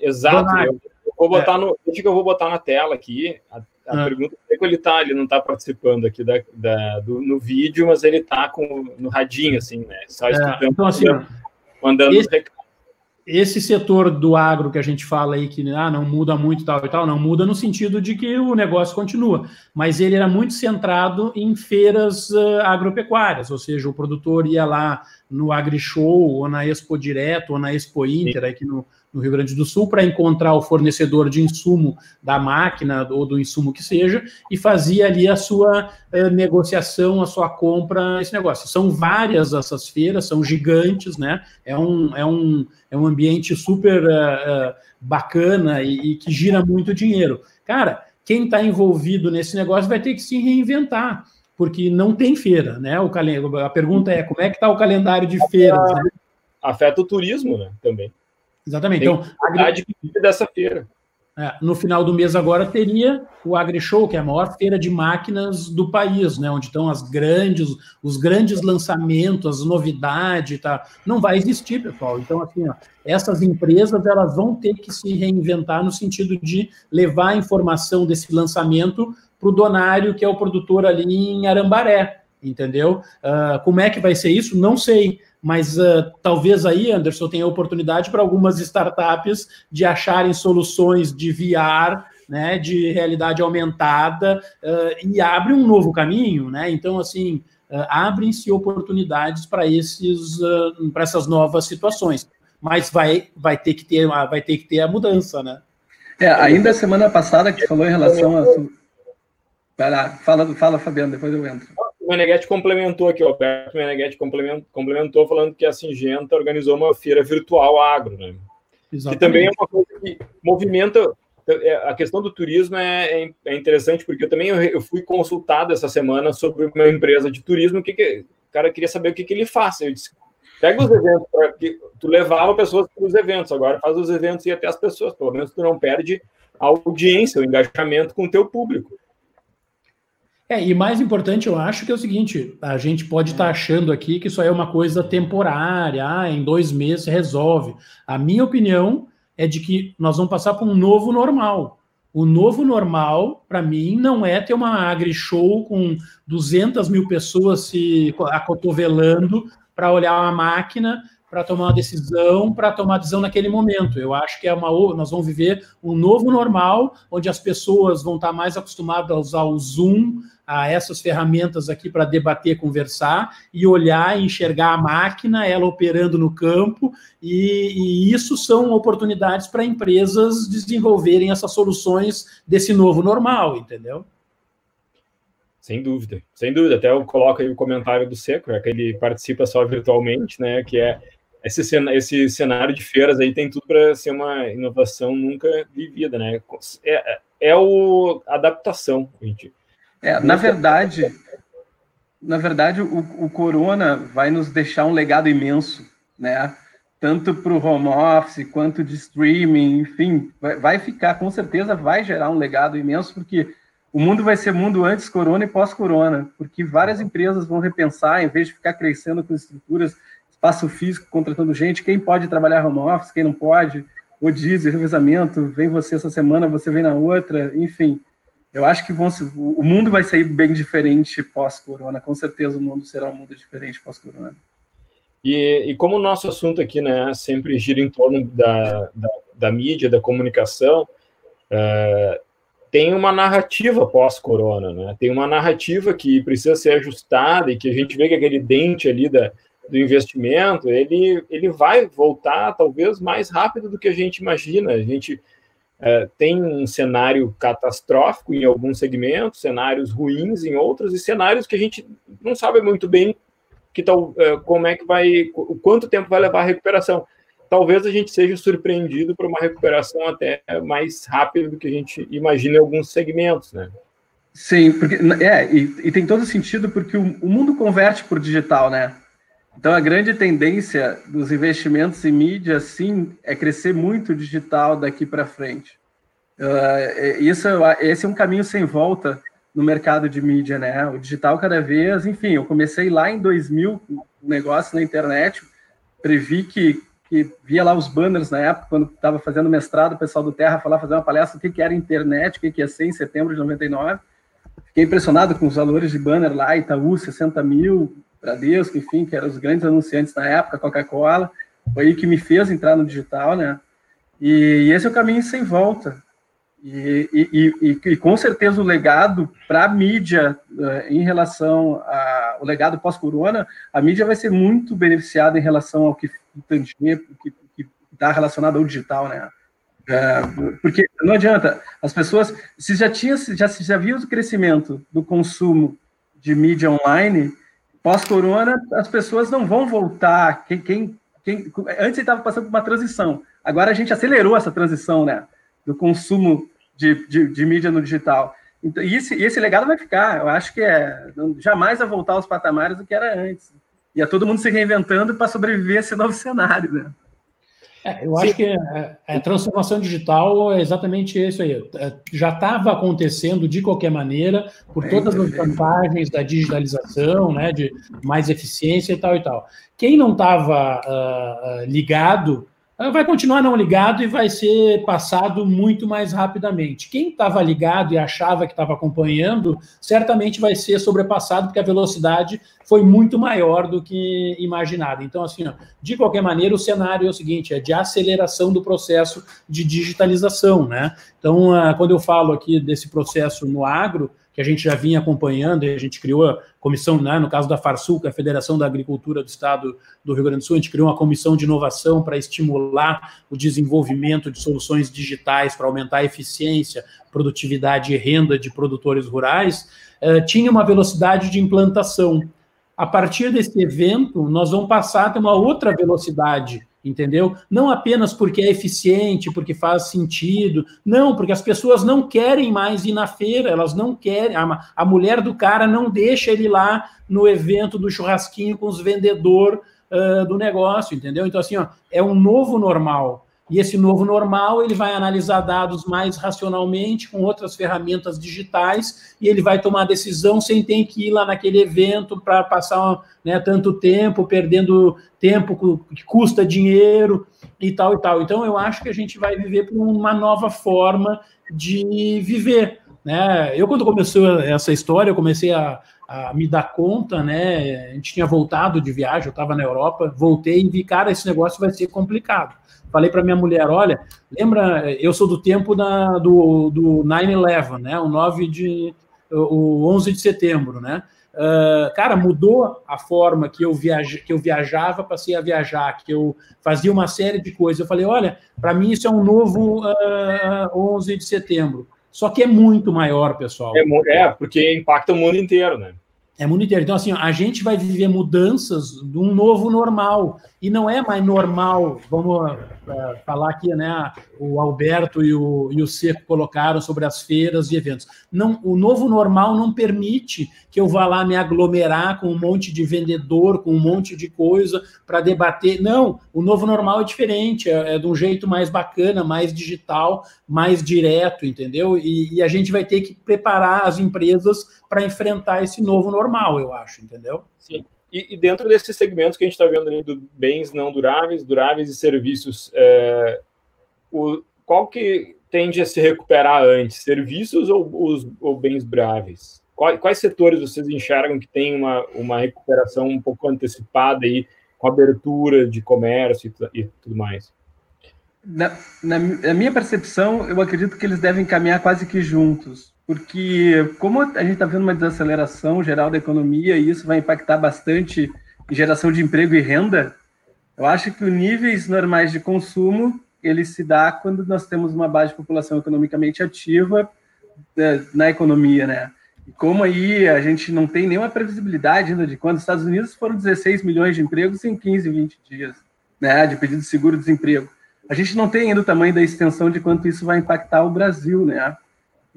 exato. Eu, eu, vou botar é. no. Deixa que eu vou botar na tela aqui. a é. pergunta é que ele está, ele não está participando aqui da, da, do, no vídeo, mas ele está no radinho, assim, né? Só é, então, assim, mandando esse, esse setor do agro que a gente fala aí que ah, não muda muito tal e tal, não muda no sentido de que o negócio continua, mas ele era muito centrado em feiras uh, agropecuárias, ou seja, o produtor ia lá no AgriShow, ou na Expo Direto, ou na Expo Inter, aqui no, no Rio Grande do Sul para encontrar o fornecedor de insumo da máquina ou do insumo que seja e fazia ali a sua eh, negociação, a sua compra, esse negócio. São várias essas feiras, são gigantes, né? É um, é um, é um ambiente super uh, uh, bacana e, e que gira muito dinheiro. Cara, quem está envolvido nesse negócio vai ter que se reinventar, porque não tem feira, né? O calen... A pergunta é como é que está o calendário de feiras? Né? Afeta o turismo, né? Também. Exatamente. Tem então, a grande dessa feira. É, no final do mês agora teria o AgriShow, que é a maior feira de máquinas do país, né? Onde estão as grandes, os grandes lançamentos, as novidades, tá? Não vai existir, pessoal. Então, assim, ó, essas empresas elas vão ter que se reinventar no sentido de levar a informação desse lançamento para o donário, que é o produtor ali em Arambaré, entendeu? Uh, como é que vai ser isso? Não sei mas uh, talvez aí, Anderson, tenha oportunidade para algumas startups de acharem soluções de VR, né, de realidade aumentada, uh, e abre um novo caminho, né? Então, assim, abrem-se oportunidades para esses, para essas novas situações. Mas vai, vai ter que ter, vai ter que ter a mudança, né? É, ainda semana passada que falou em relação a. Vai lá, fala, fala, Fabiano, depois eu entro. Meneghetti complementou aqui, o Alberto Meneghetti complementou falando que a Singenta organizou uma feira virtual agro, né? Exatamente. Que também é uma coisa que movimenta é, a questão do turismo é, é, é interessante porque eu também eu fui consultado essa semana sobre uma empresa de turismo que, que o cara queria saber o que, que ele faz. Eu disse, pega os eventos, que tu levava pessoas para os eventos, agora faz os eventos e até as pessoas, pelo menos tu não perde a audiência, o engajamento com o teu público. É, e mais importante, eu acho que é o seguinte: a gente pode estar tá achando aqui que isso aí é uma coisa temporária, ah, em dois meses resolve. A minha opinião é de que nós vamos passar por um novo normal. O novo normal, para mim, não é ter uma agri-show com 200 mil pessoas se acotovelando para olhar uma máquina, para tomar uma decisão, para tomar decisão naquele momento. Eu acho que é uma nós vamos viver um novo normal, onde as pessoas vão estar tá mais acostumadas a usar o Zoom, a essas ferramentas aqui para debater, conversar e olhar e enxergar a máquina, ela operando no campo, e, e isso são oportunidades para empresas desenvolverem essas soluções desse novo normal, entendeu? Sem dúvida, sem dúvida. Até eu coloco aí o comentário do Seco, é que ele participa só virtualmente, né? Que é esse, esse cenário de feiras aí tem tudo para ser uma inovação nunca vivida, né? É, é, é o adaptação, gente. É, na verdade, na verdade, o, o Corona vai nos deixar um legado imenso, né? Tanto para o home office quanto de streaming, enfim, vai, vai, ficar, com certeza, vai gerar um legado imenso, porque o mundo vai ser mundo antes corona e pós-corona, porque várias empresas vão repensar, em vez de ficar crescendo com estruturas, espaço físico, contratando gente, quem pode trabalhar home office, quem não pode, o diesel, revezamento, vem você essa semana, você vem na outra, enfim eu acho que vão, o mundo vai sair bem diferente pós-corona. Com certeza o mundo será um mundo diferente pós-corona. E, e, como o nosso assunto aqui né, sempre gira em torno da, da, da mídia, da comunicação, uh, tem uma narrativa pós-corona, né? Tem uma narrativa que precisa ser ajustada e que a gente vê que aquele dente ali da, do investimento, ele, ele vai voltar talvez mais rápido do que a gente imagina. A gente é, tem um cenário catastrófico em alguns segmentos, cenários ruins em outros, e cenários que a gente não sabe muito bem que tal, é, como é que vai, quanto tempo vai levar a recuperação. Talvez a gente seja surpreendido por uma recuperação até mais rápida do que a gente imagina em alguns segmentos, né? Sim, porque é, e, e tem todo sentido porque o, o mundo converte por digital, né? Então, a grande tendência dos investimentos em mídia, sim, é crescer muito digital daqui para frente. Uh, isso, esse é um caminho sem volta no mercado de mídia, né? O digital cada vez, enfim, eu comecei lá em 2000 um negócio na internet, previ que que via lá os banners na época, quando estava fazendo mestrado, o pessoal do Terra falava fazer uma palestra o que, que era internet, o que, que ia ser em setembro de 99. Fiquei impressionado com os valores de banner lá, Itaú, 60 mil, Bradesco, enfim, que eram os grandes anunciantes na época, Coca-Cola. Foi aí que me fez entrar no digital, né? E, esse é o caminho sem volta. E, e, e, e, com certeza o legado para a mídia uh, em relação ao legado pós-corona, a mídia vai ser muito beneficiada em relação ao que está relacionado ao digital, né? Uh, porque não adianta, as pessoas, se já tinha, já, já viu o crescimento do consumo de mídia online, pós-corona, as pessoas não vão voltar. Quem, quem, quem antes estava passando por uma transição, agora a gente acelerou essa transição, né? do consumo de, de, de mídia no digital. Então, e esse, esse legado vai ficar. Eu acho que é jamais vai voltar aos patamares do que era antes. E é todo mundo se reinventando para sobreviver a esse novo cenário. Né? É, eu acho Sim. que a, a, transformação digital é exatamente isso aí. É, já estava acontecendo de qualquer maneira, por é, todas as vantagens da digitalização, né, de mais eficiência e tal e tal. Quem não estava uh, ligado vai continuar não ligado e vai ser passado muito mais rapidamente. Quem estava ligado e achava que estava acompanhando, certamente vai ser sobrepassado, porque a velocidade foi muito maior do que imaginado. Então, assim, ó, de qualquer maneira, o cenário é o seguinte: é de aceleração do processo de digitalização. Né? Então, ah, quando eu falo aqui desse processo no agro, que a gente já vinha acompanhando, e a gente criou a comissão, né, no caso da Farsuca, a Federação da Agricultura do Estado do Rio Grande do Sul, a gente criou uma comissão de inovação para estimular o desenvolvimento de soluções digitais para aumentar a eficiência, produtividade e renda de produtores rurais, eh, tinha uma velocidade de implantação. A partir desse evento, nós vamos passar a ter uma outra velocidade entendeu? Não apenas porque é eficiente, porque faz sentido, não, porque as pessoas não querem mais ir na feira, elas não querem, a, a mulher do cara não deixa ele lá no evento do churrasquinho com os vendedor uh, do negócio, entendeu? Então, assim, ó, é um novo normal. E esse novo normal, ele vai analisar dados mais racionalmente, com outras ferramentas digitais, e ele vai tomar decisão sem ter que ir lá naquele evento para passar né, tanto tempo, perdendo tempo que custa dinheiro e tal e tal. Então, eu acho que a gente vai viver por uma nova forma de viver. Né? Eu, quando começou essa história, eu comecei a, a me dar conta, né? A gente tinha voltado de viagem, eu estava na Europa, voltei e vi, cara, esse negócio vai ser complicado. Falei para minha mulher, olha, lembra, eu sou do tempo da, do, do 9-11, né? O 9 de o 11 de setembro, né? Uh, cara, mudou a forma que eu, viaja, que eu viajava, passei a viajar, que eu fazia uma série de coisas. Eu falei, olha, para mim isso é um novo uh, 11 de setembro. Só que é muito maior, pessoal. É, é, porque impacta o mundo inteiro, né? É mundo inteiro. Então, assim, a gente vai viver mudanças de um novo normal. E não é mais normal, vamos uh, falar aqui, né? O Alberto e o, e o Seco colocaram sobre as feiras e eventos. Não, o novo normal não permite que eu vá lá me aglomerar com um monte de vendedor, com um monte de coisa para debater. Não, o novo normal é diferente, é, é, de um jeito mais bacana, mais digital, mais direto, entendeu? E, e a gente vai ter que preparar as empresas para enfrentar esse novo normal, eu acho, entendeu? Sim. E, e dentro desses segmentos que a gente está vendo ali do bens não duráveis, duráveis e serviços, é, o, qual que tende a se recuperar antes, serviços ou, os, ou bens duráveis? Quais, quais, setores vocês enxergam que tem uma, uma recuperação um pouco antecipada aí, com abertura de comércio e, e tudo mais? Na, na, na, minha percepção, eu acredito que eles devem caminhar quase que juntos porque como a gente está vendo uma desaceleração geral da economia e isso vai impactar bastante em geração de emprego e renda, eu acho que os níveis normais de consumo ele se dá quando nós temos uma base de população economicamente ativa é, na economia, né? E como aí a gente não tem nenhuma previsibilidade ainda de quando os Estados Unidos foram 16 milhões de empregos em 15, 20 dias, né, de pedido de seguro-desemprego. A gente não tem ainda o tamanho da extensão de quanto isso vai impactar o Brasil, né?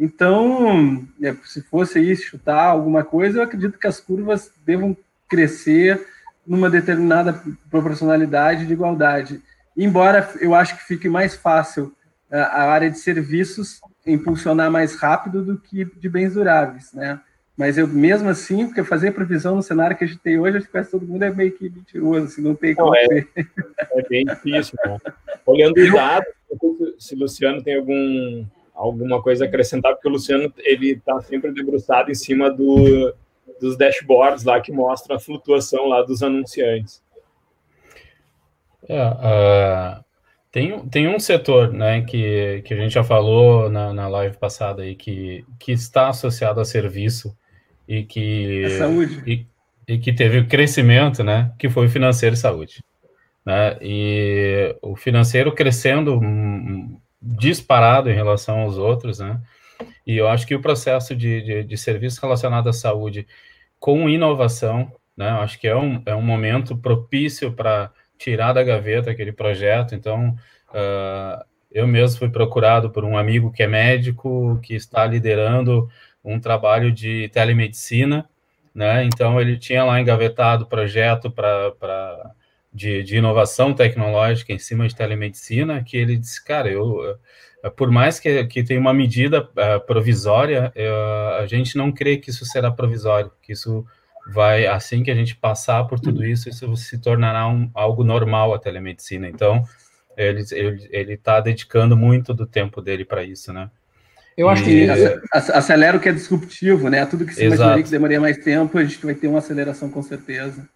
Então, é, se fosse aí chutar alguma coisa, eu acredito que as curvas devam crescer numa determinada proporcionalidade de igualdade. Embora eu acho que fique mais fácil é, a área de serviços impulsionar mais rápido do que de bens duráveis, né? Mas eu mesmo assim, porque fazer previsão no cenário que a gente tem hoje, acho que quase todo mundo é meio que mentiroso, assim, não tem como é, é, bem difícil, né? Olhando os dados, se o Luciano tem algum, alguma coisa a acrescentar, porque o Luciano ele está sempre debruçado em cima do, dos dashboards lá que mostram a flutuação lá dos anunciantes. É, uh, tem, tem um setor né, que, que a gente já falou na, na live passada aí, que, que está associado a serviço e que, a saúde. E, e que teve crescimento, né, que foi o financeiro e saúde. Né, e o financeiro crescendo disparado em relação aos outros, né, e eu acho que o processo de, de, de serviço relacionado à saúde com inovação, né, acho que é um, é um momento propício para tirar da gaveta aquele projeto. Então, uh, eu mesmo fui procurado por um amigo que é médico, que está liderando um trabalho de telemedicina, né? Então, ele tinha lá engavetado projeto para de, de, inovação tecnológica em cima de telemedicina, que ele disse, cara, eu, por mais que, que tenha uma medida uh, provisória, uh, a gente não crê que isso será provisório, que isso vai, assim que a gente passar por tudo isso, isso se tornará um, algo normal a telemedicina. Então, ele ele está dedicando muito do tempo dele para isso, né? Eu acho que acelera o que é disruptivo, né? Tudo que se imaginaria que demoraria mais tempo, a gente vai ter uma aceleração com certeza.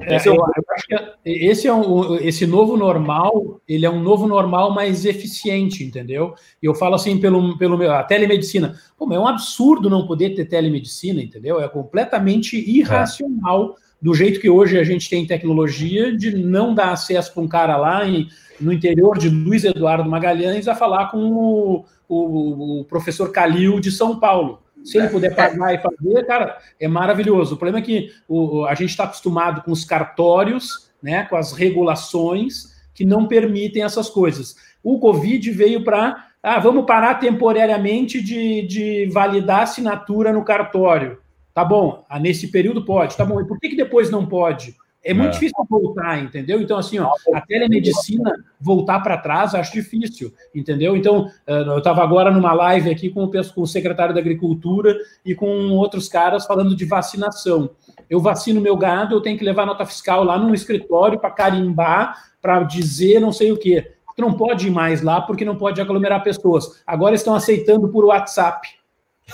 É, eu, eu, acho que esse é um, esse novo normal, ele é um novo normal mais eficiente, entendeu? E eu falo assim pelo, pelo meu, a telemedicina. Pô, é um absurdo não poder ter telemedicina, entendeu? É completamente irracional é. do jeito que hoje a gente tem tecnologia de não dar acesso para um cara lá em, no interior de Luiz Eduardo Magalhães a falar com o, o, o professor Calil de São Paulo. Se ele puder pagar e fazer, cara, é maravilhoso. O problema é que o, a gente está acostumado com os cartórios, né, com as regulações que não permitem essas coisas. O Covid veio para. Ah, vamos parar temporariamente de, de validar assinatura no cartório. Tá bom, ah, nesse período pode. Tá bom, e por que, que depois não pode? É muito é. difícil voltar, entendeu? Então, assim, ó, a telemedicina voltar para trás, acho difícil, entendeu? Então, eh, eu estava agora numa live aqui com o, com o secretário da Agricultura e com outros caras falando de vacinação. Eu vacino meu gado, eu tenho que levar nota fiscal lá no escritório para carimbar, para dizer não sei o quê. Tu não pode ir mais lá porque não pode aglomerar pessoas. Agora estão aceitando por WhatsApp.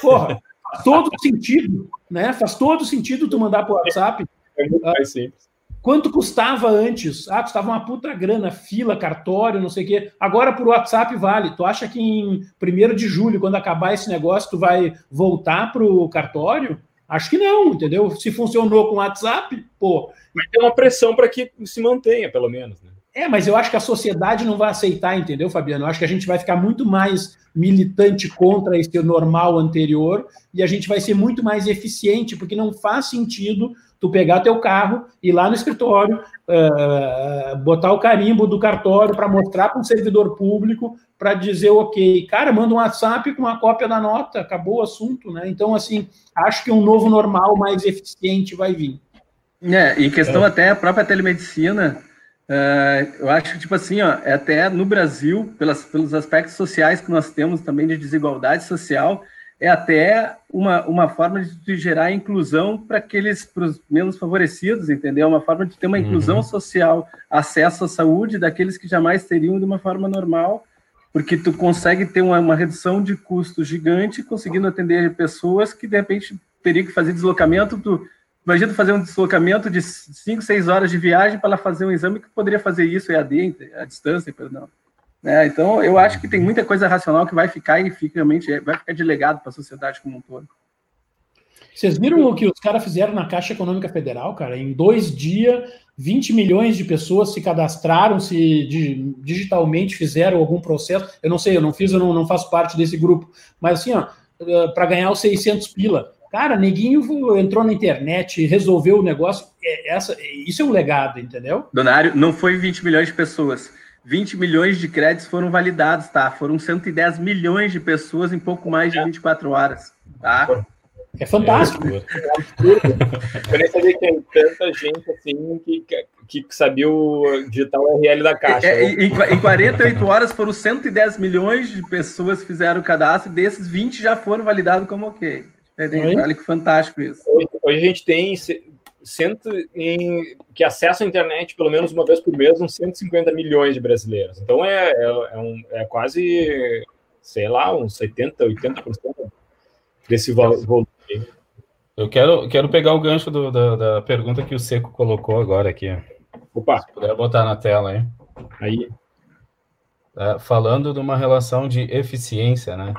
Porra, faz todo sentido, né? Faz todo sentido tu mandar por WhatsApp. É muito mais simples. Quanto custava antes? Ah, custava uma puta grana, fila, cartório, não sei o quê. Agora por WhatsApp vale. Tu acha que em 1 de julho, quando acabar esse negócio, tu vai voltar pro cartório? Acho que não, entendeu? Se funcionou com WhatsApp, pô. Mas tem uma pressão para que se mantenha, pelo menos, né? É, mas eu acho que a sociedade não vai aceitar, entendeu, Fabiano? Eu acho que a gente vai ficar muito mais militante contra esse normal anterior e a gente vai ser muito mais eficiente, porque não faz sentido tu pegar teu carro, ir lá no escritório, uh, botar o carimbo do cartório para mostrar para um servidor público para dizer ok. Cara, manda um WhatsApp com uma cópia da nota, acabou o assunto, né? Então, assim, acho que um novo normal mais eficiente vai vir. É, e questão é. até a própria telemedicina, uh, eu acho que, tipo assim, ó, é até no Brasil, pelas, pelos aspectos sociais que nós temos também de desigualdade social, é até uma, uma forma de gerar inclusão para aqueles pros menos favorecidos, entendeu? Uma forma de ter uma inclusão uhum. social, acesso à saúde daqueles que jamais teriam de uma forma normal, porque tu consegue ter uma, uma redução de custo gigante, conseguindo atender pessoas que de repente teriam que fazer deslocamento. Imagina fazer um deslocamento de 5, 6 horas de viagem para fazer um exame que poderia fazer isso EAD, à distância, perdão. É, então, eu acho que tem muita coisa racional que vai ficar e fica, realmente vai ficar de legado para a sociedade como um todo. Vocês viram o que os caras fizeram na Caixa Econômica Federal, cara? Em dois dias, 20 milhões de pessoas se cadastraram, se digitalmente fizeram algum processo. Eu não sei, eu não fiz, eu não, não faço parte desse grupo. Mas assim, ó, eh, para ganhar os 600 pila. Cara, neguinho entrou na internet, resolveu o negócio. É, essa, isso é um legado, entendeu? Donário, não foi 20 milhões de pessoas 20 milhões de créditos foram validados, tá? Foram 110 milhões de pessoas em pouco mais de 24 horas, tá? É fantástico. É Eu nem sabia que tem tanta gente assim que, que sabia o digital URL da caixa. É, em, em 48 horas foram 110 milhões de pessoas que fizeram o cadastro, desses 20 já foram validados como ok. É, olha que fantástico isso. Hoje, hoje a gente tem cento em, que acessam a internet pelo menos uma vez por mês uns 150 milhões de brasileiros. Então é, é, é, um, é quase, sei lá, uns 70%, 80% desse volume. Eu quero, quero pegar o gancho do, da, da, pergunta que o Seco colocou agora aqui. Opa! Se puder botar na tela, hein? Aí. É, falando de uma relação de eficiência, né?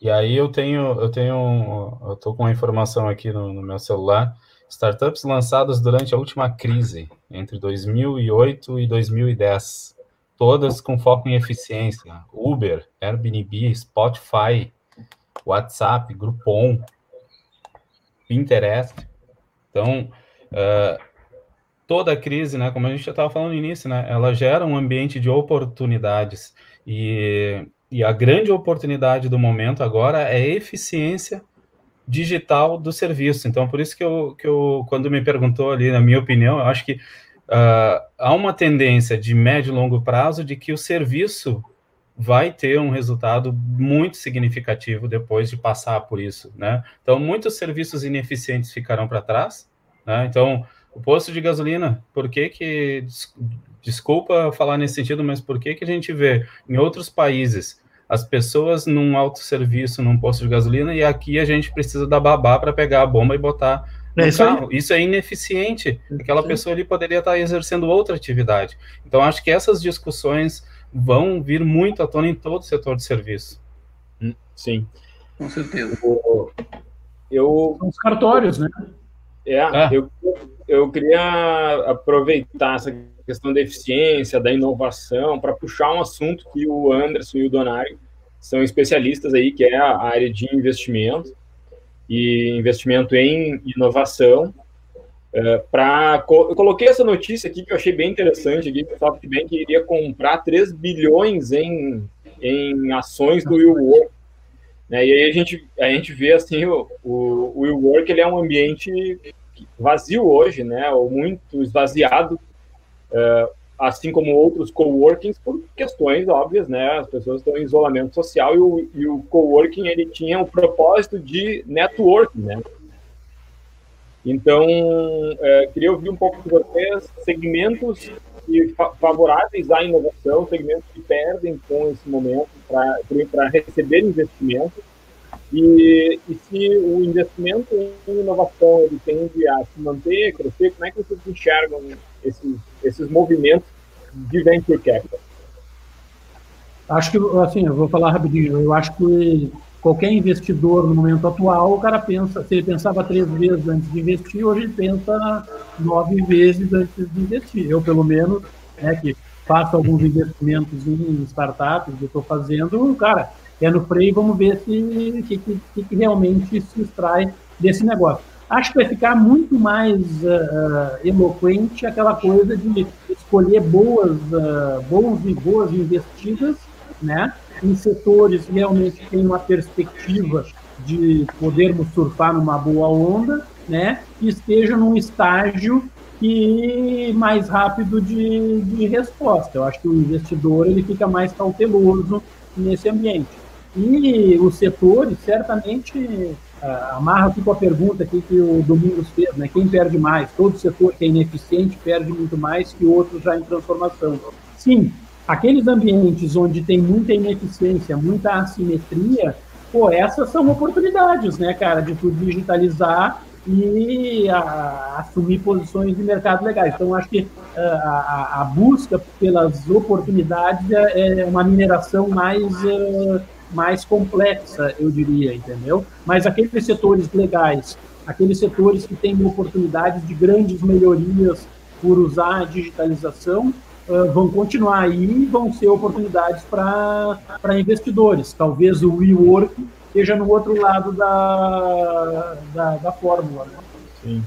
E aí eu tenho, eu tenho, eu tô com uma informação aqui no, no meu celular Startups lançadas durante a última crise, entre 2008 e 2010, todas com foco em eficiência. Uber, Airbnb, Spotify, WhatsApp, Groupon, Pinterest. Então, uh, toda crise, né, como a gente já estava falando no início, né, ela gera um ambiente de oportunidades. E, e a grande oportunidade do momento agora é eficiência digital do serviço. Então, por isso que eu, que eu quando me perguntou ali, na minha opinião, eu acho que uh, há uma tendência de médio e longo prazo de que o serviço vai ter um resultado muito significativo depois de passar por isso, né? Então, muitos serviços ineficientes ficarão para trás, né? Então, o posto de gasolina, por que que, desculpa falar nesse sentido, mas por que que a gente vê em outros países as pessoas num autosserviço, num posto de gasolina, e aqui a gente precisa da babá para pegar a bomba e botar no é isso carro. Aí. Isso é ineficiente. Aquela Sim. pessoa ali poderia estar exercendo outra atividade. Então, acho que essas discussões vão vir muito à tona em todo o setor de serviço. Hum, sim. Com certeza. Eu, São os cartórios, né? É, é. Eu, eu queria aproveitar essa questão da eficiência, da inovação, para puxar um assunto que o Anderson e o Donário são especialistas aí, que é a área de investimento e investimento em inovação. É, pra, eu coloquei essa notícia aqui que eu achei bem interessante aqui, que o SoftBank iria comprar 3 bilhões em, em ações do WeWork. Né? E aí a gente, a gente vê assim, o, o, o WeWork ele é um ambiente vazio hoje, né? ou muito esvaziado, Uh, assim como outros coworkings, por questões óbvias, né? As pessoas estão em isolamento social e o, e o coworking ele tinha o propósito de networking, né? Então, uh, queria ouvir um pouco de vocês, segmentos que, favoráveis à inovação, segmentos que perdem com esse momento para receber investimento e, e, se o investimento em inovação ele tende a se manter, crescer, como é que vocês enxergam esses, esses movimentos de venture capital? Acho que, assim, eu vou falar rapidinho, eu acho que qualquer investidor no momento atual, o cara pensa, se ele pensava três vezes antes de investir, hoje ele pensa nove vezes antes de investir. Eu, pelo menos, né, que faço alguns investimentos em startups, eu estou fazendo, cara, é no freio, vamos ver se que, que, que realmente se extrai desse negócio acho que vai ficar muito mais uh, eloquente aquela coisa de escolher boas, uh, bons e boas investidas, né, em setores que realmente têm uma perspectiva de podermos surfar numa boa onda, né, e esteja num estágio que mais rápido de, de resposta. Eu acho que o investidor ele fica mais cauteloso nesse ambiente. E os setores certamente uh, amarra aqui com a pergunta aqui que o Domingos fez, né? Quem perde mais? Todo setor que é ineficiente perde muito mais que outros já em transformação. Sim, aqueles ambientes onde tem muita ineficiência, muita assimetria, pô, essas são oportunidades, né, cara, de tu digitalizar e a, assumir posições de mercado legais. Então, acho que uh, a, a, busca pelas oportunidades é, é uma mineração mais uh, mais complexa, eu diria, entendeu? Mas aqueles setores legais, aqueles setores que têm oportunidades de grandes melhorias por usar a digitalização, uh, vão continuar aí e vão ser oportunidades para investidores. Talvez o WeWork esteja no outro lado da, da, da fórmula. Né? Sim.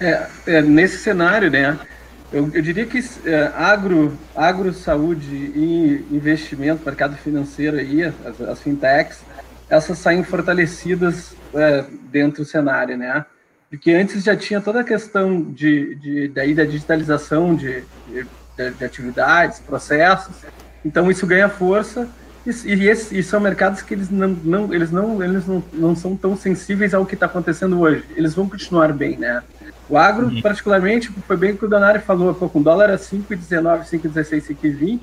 É, é, nesse cenário, né, eu, eu diria que é, agro, agro, saúde e investimento, mercado financeiro aí, as, as fintechs, essas saem fortalecidas é, dentro do cenário, né? Porque antes já tinha toda a questão de, de daí da digitalização de, de, de atividades, processos. Então isso ganha força E, e, esse, e, são mercados que eles não, não eles não eles não, não são tão sensíveis ao que está acontecendo hoje. Eles vão continuar bem, né? O agro, uhum. particularmente, foi bem o que o Donari falou, pô, com dólar a 5,19, 5,16, 5,20,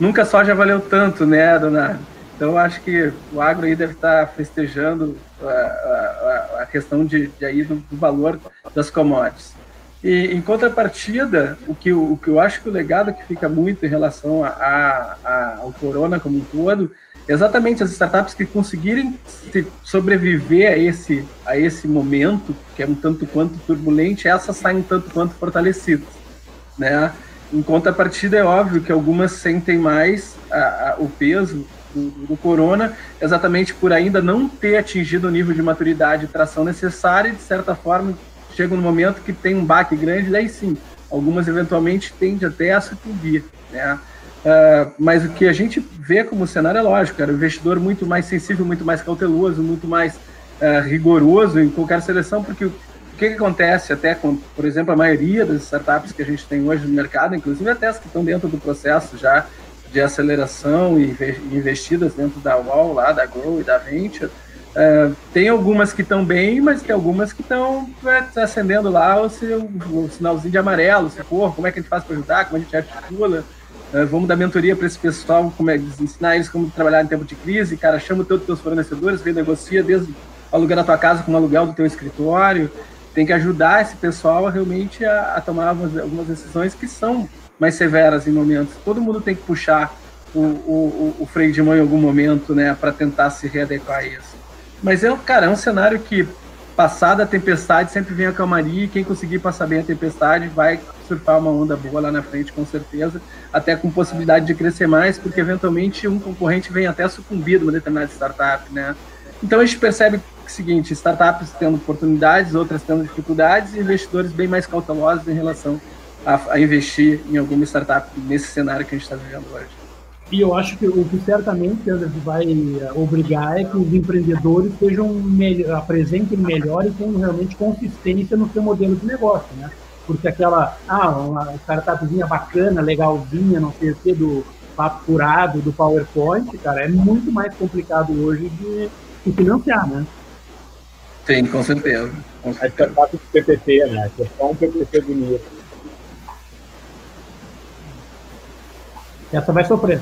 nunca só já valeu tanto, né, Donari? Então, eu acho que o agro aí deve estar festejando a, a, a questão de, de aí do, do, valor das commodities. E, em contrapartida, o que, o que eu acho que o legado que fica muito em relação a, a, ao corona como um todo, exatamente as startups que conseguirem sobreviver a esse, a esse momento, que é um tanto quanto turbulente, essas saem um tanto quanto fortalecidas. Né? Em contrapartida, é óbvio que algumas sentem mais a, a, o peso do, do, corona, exatamente por ainda não ter atingido o nível de maturidade e tração necessária, e de certa forma chega um momento que tem um baque grande, daí sim, algumas eventualmente tendem até a sucumbir. Né? Uh, mas o que a gente vê como cenário é lógico, era o investidor muito mais sensível, muito mais cauteloso, muito mais uh, rigoroso em qualquer seleção, porque o que, que, acontece até com, por exemplo, a maioria das startups que a gente tem hoje no mercado, inclusive até as que estão dentro do processo já de aceleração e investidas dentro da UOL, lá, da Grow e da Venture, uh, tem algumas que estão bem, mas tem algumas que estão é, acendendo lá o, seu, o sinalzinho de amarelo, se for, como é que a gente faz para ajudar, como a gente articula, vamos dar mentoria para esse pessoal, como é, ensinar eles como trabalhar em tempo de crise, cara, chama todos os teus fornecedores, vem negocia desde alugar a tua casa com o aluguel do teu escritório, tem que ajudar esse pessoal realmente a, a tomar algumas, algumas, decisões que são mais severas em momentos. Todo mundo tem que puxar o, o, o freio de mão em algum momento, né, para tentar se readequar a isso. Mas é, cara, é um cenário que passada a tempestade sempre vem a calmaria e quem conseguir passar bem a tempestade vai surfar uma onda boa lá na frente, com certeza, até com possibilidade de crescer mais, porque eventualmente um concorrente vem até sucumbir de uma determinada startup, né? Então a gente percebe o seguinte, startups tendo oportunidades, outras tendo dificuldades, e investidores bem mais cautelosos em relação a, a investir em alguma startup nesse cenário que a gente está vivendo hoje. E eu acho que o que certamente vai eh, obrigar é que os empreendedores sejam apresentem melhor e tenham realmente consistência no seu modelo de negócio, né? Porque aquela, ah, uma startupzinha bacana, legalzinha, não sei o que, do papo curado, do PowerPoint, cara, é muito mais complicado hoje de, de financiar, né? Sim, com certeza. Com certeza. A startup de PPT, né? Que é só um PPT bonito. Essa vai sofrer.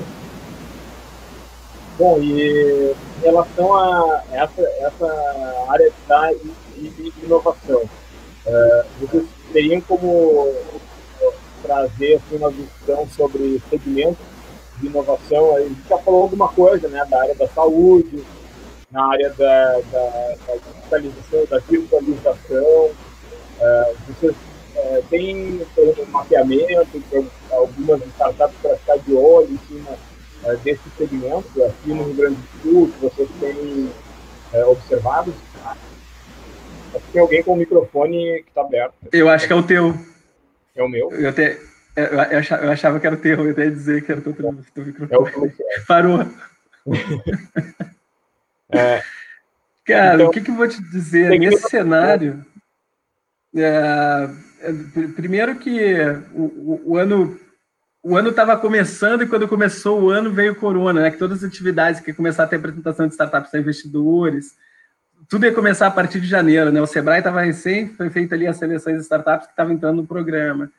Bom, e em relação a essa, essa área da inovação, vocês teriam como trazer assim, uma visão sobre segmentos de inovação? A gente já falou alguma coisa né, da área da saúde, na área da, da, da digitalização, da virtualização. Uh, vocês uh, têm um mapeamento, algumas startups para ficar de olho em cima uh, desse segmento, aqui no Rio Grande do Sul, que vocês têm observado? Tem alguém com o microfone que está aberto. Eu acho que é o teu. É o meu? Eu, até, eu, achava, eu achava que era o teu, eu até ia dizer que era o teu, teu, teu microfone. É o Parou. é, Cara, então, o que, que eu vou te dizer? Nesse cenário, é, primeiro que o, o, ano o ano estava começando e quando começou o ano veio o corona, né? Que todas as atividades que começar a ter apresentação de startups para investidores, tudo ia começar a partir de janeiro, né? O Sebrae estava recém, foi feita ali as seleções de startups que estavam entrando no programa.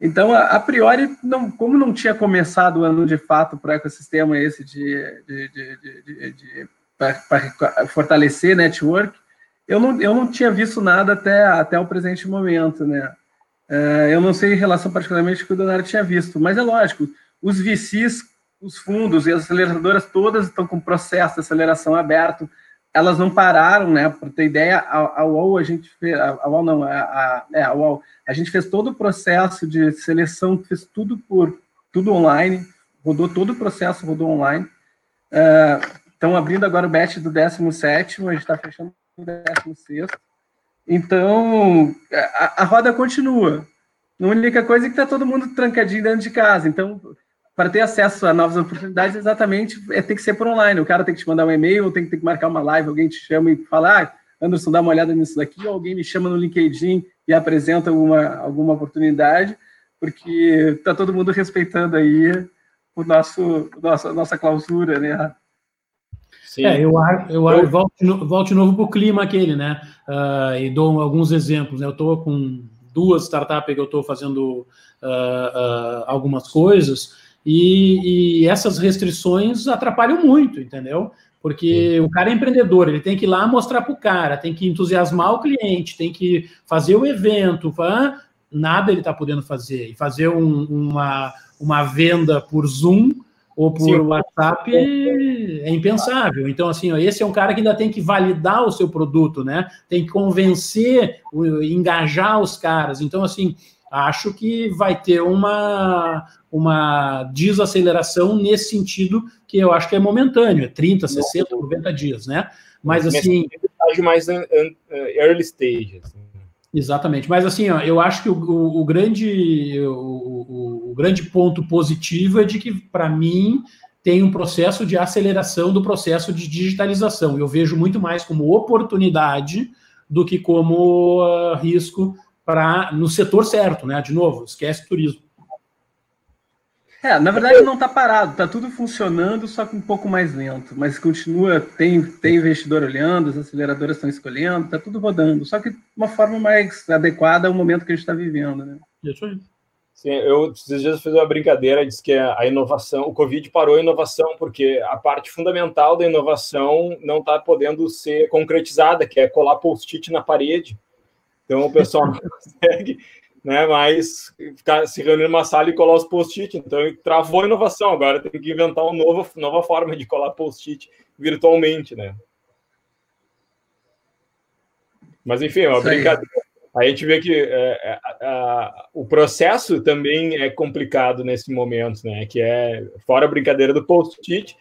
Então, a, a, priori, não, como não tinha começado o ano de fato para o ecossistema esse de, de, de, de, para fortalecer network, eu não, eu não tinha visto nada até, até o presente momento, né? Uh, eu não sei em relação particularmente que o Donário tinha visto, mas é lógico, os VCs, os fundos e as aceleradoras todas estão com processo de aceleração aberto, elas não pararam, né? Para ter ideia, a, UOL a gente fez, a, a UOL não, a, a, é, a UOL, a gente fez todo o processo de seleção, fez tudo por tudo online, rodou todo o processo, rodou online. Uh, estão abrindo agora o batch do 17, a gente está fechando o 16. Então, a, a roda continua. A única coisa é que está todo mundo trancadinho dentro de casa. Então, para ter acesso a novas oportunidades, exatamente, é ter que ser por online. O cara tem que te mandar um e-mail, tem que, ter que marcar uma live, alguém te chama e fala, ah, Anderson, dá uma olhada nisso daqui, ou alguém me chama no LinkedIn e apresenta alguma, alguma oportunidade, porque está todo mundo respeitando aí o nosso, nossa, nossa clausura, né? Sim. É, eu, eu, eu volto, volto de novo para o clima aquele, né? Uh, e dou alguns exemplos. Né? Eu estou com duas startups que eu estou fazendo uh, uh, algumas coisas e, e, essas restrições atrapalham muito, entendeu? Porque o cara é empreendedor, ele tem que ir lá mostrar para o cara, tem que entusiasmar o cliente, tem que fazer o evento, nada ele está podendo fazer. E fazer um, uma, uma venda por Zoom ou por Sim. WhatsApp é impensável. Então, assim, ó, esse é um cara que ainda tem que validar o seu produto, né? Tem que convencer, engajar os caras. Então, assim, acho que vai ter uma, uma desaceleração nesse sentido que eu acho que é momentâneo, é 30, 60, 90 dias, né? Mas assim. mais early stage. Assim. Exatamente, mas assim, ó, eu acho que o, o, o grande, o, o, grande ponto positivo é de que, para mim, tem um processo de aceleração do processo de digitalização. Eu vejo muito mais como oportunidade do que como uh, risco para no setor certo, né? De novo, esquece turismo. É, na verdade não está parado, está tudo funcionando, só que um pouco mais lento. Mas continua, tem, tem investidor olhando, as aceleradoras estão escolhendo, está tudo rodando, só que de uma forma mais adequada ao momento que a gente está vivendo, né? Isso aí. Sim, eu esses dias fiz uma brincadeira, disse que a inovação, o Covid parou a inovação, porque a parte fundamental da inovação não está podendo ser concretizada, que é colar post-it na parede. Então o pessoal não consegue né? Mas ficar se reunir numa sala e colar os post-it. Então, travou a inovação. Agora tem que inventar uma nova, nova forma de colar post-it virtualmente, né? Mas, enfim, é uma brincadeira. A gente vê que é, é, o processo também é complicado nesse momento, né? Que é, fora a brincadeira do post-it,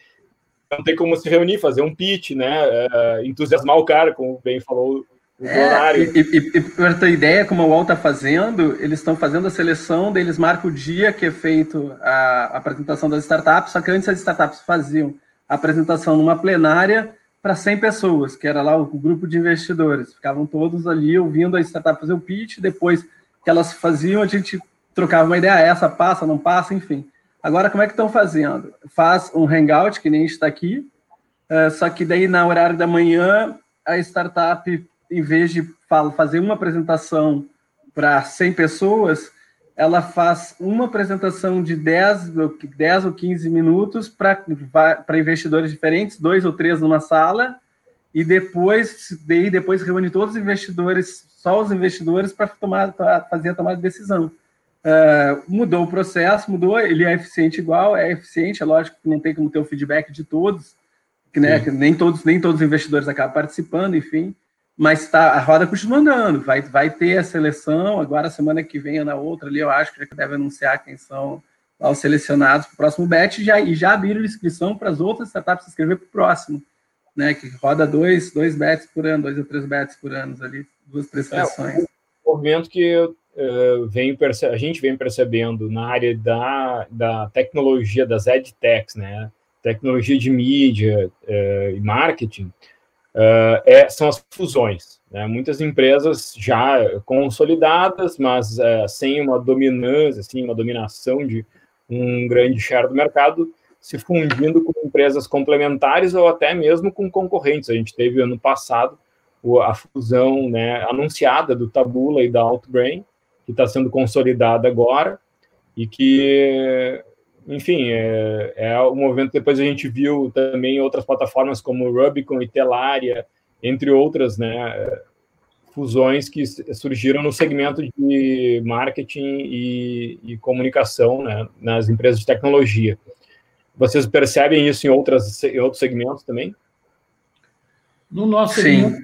não tem como se reunir, fazer um pitch, né? É, entusiasmar o cara, como bem falou é, e, e, e para ter ideia, como o UOL está fazendo, eles estão fazendo a seleção, daí eles marcam o dia que é feito a, a apresentação das startups, só que antes as startups faziam a apresentação numa plenária para 100 pessoas, que era lá o, o grupo de investidores. Ficavam todos ali ouvindo a startup fazer o pitch, depois que elas faziam, a gente trocava uma ideia, ah, essa passa, não passa, enfim. Agora, como é que estão fazendo? Faz um hangout, que nem está aqui, uh, só que daí, na horário da manhã, a startup em vez de fazer uma apresentação para 100 pessoas, ela faz uma apresentação de 10, 10 ou 15 minutos para investidores diferentes, dois ou três numa sala, e depois, daí depois reúne todos os investidores, só os investidores, para tomar fazer a tomada de decisão. Uh, mudou o processo, mudou, ele é eficiente igual, é eficiente, é lógico que não tem como ter o feedback de todos, que, né, que nem todos nem todos os investidores acabam participando, enfim, mas tá, a roda continua andando, vai, vai ter a seleção, agora semana que vem ou na outra ali, eu acho que já deve anunciar quem são os selecionados para o próximo bet já, e já abriram inscrição para as outras startups se inscrever para o próximo, né, que roda dois, dois bets por ano, dois ou três bets por ano ali, duas, três seleções. É, o movimento que eu, uh, venho a gente vem percebendo na área da, da tecnologia, das edtechs, né, tecnologia de mídia uh, e marketing, uh, é, são as fusões. Né? Muitas empresas já consolidadas, mas uh, sem uma dominância, assim, uma dominação de um grande share do mercado, se fundindo com empresas complementares ou até mesmo com concorrentes. A gente teve ano passado a fusão né, anunciada do Tabula e da Outbrain, que está sendo consolidada agora, e que enfim, é, é um movimento que depois a gente viu também outras plataformas como Rubicon e Telaria, entre outras, né, fusões que surgiram no segmento de marketing e, e comunicação, né, nas empresas de tecnologia. Vocês percebem isso em, outras, em outros segmentos também? No nosso segmento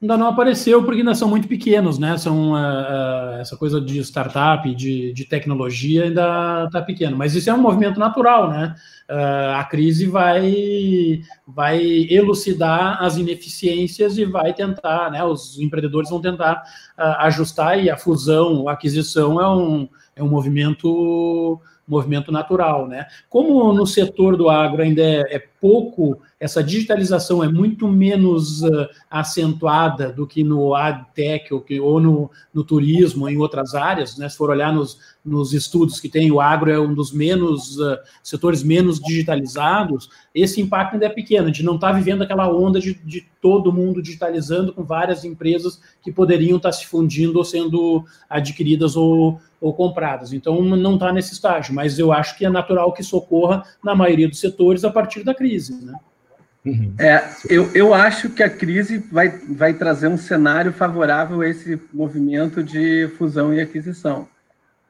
ainda não apareceu porque ainda são muito pequenos, né? São uh, uh, essa coisa de startup, de, de tecnologia ainda está pequeno, mas isso é um movimento natural, né? Uh, a crise vai vai elucidar as ineficiências e vai tentar, né? Os empreendedores vão tentar ajustar e a fusão, a aquisição é um é um movimento movimento natural, né? Como no setor do agro ainda é, é pouco, essa digitalização é muito menos uh, acentuada do que no AdTech ou, que, ou no, no turismo, ou em outras áreas, né? Se for olhar nos, nos estudos que tem, o agro é um dos menos uh, setores menos digitalizados, esse impacto ainda é pequeno. A gente não está vivendo aquela onda de, de todo mundo digitalizando com várias empresas que poderiam estar tá se fundindo ou sendo adquiridas ou, ou compradas. Então, não está nesse estágio, mas eu acho que é natural que socorra na maioria dos setores a partir da crise. Né? Uhum. É, eu, eu acho que a crise vai, vai trazer um cenário favorável a esse movimento de fusão e aquisição.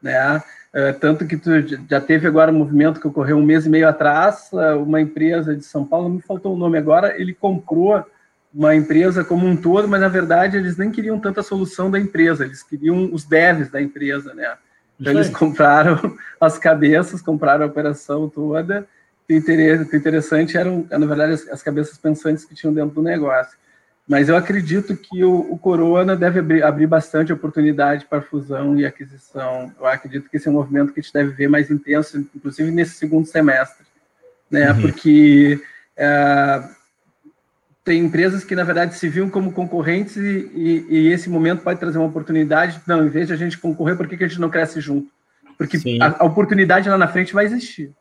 Né? É, tanto que tu já teve agora um movimento que ocorreu um mês e meio atrás, é, uma empresa de São Paulo, me faltou o nome agora, ele comprou uma empresa como um todo, mas na verdade eles nem queriam tanta solução da empresa, eles queriam os devs da empresa, né? Então eles compraram as cabeças, compraram a operação toda. O interessante eram, na verdade, as cabeças pensantes que tinham dentro do negócio. Mas eu acredito que o, o Corona deve abrir, abrir, bastante oportunidade para fusão e aquisição. Eu acredito que esse é um movimento que a gente deve ver mais intenso, inclusive nesse segundo semestre, né? Uhum. Porque é, tem empresas que, na verdade, se viam como concorrentes e, e, e, esse momento pode trazer uma oportunidade. Não, em vez de a gente concorrer, por que, que a gente não cresce junto? Porque a, a, oportunidade lá na frente vai existir.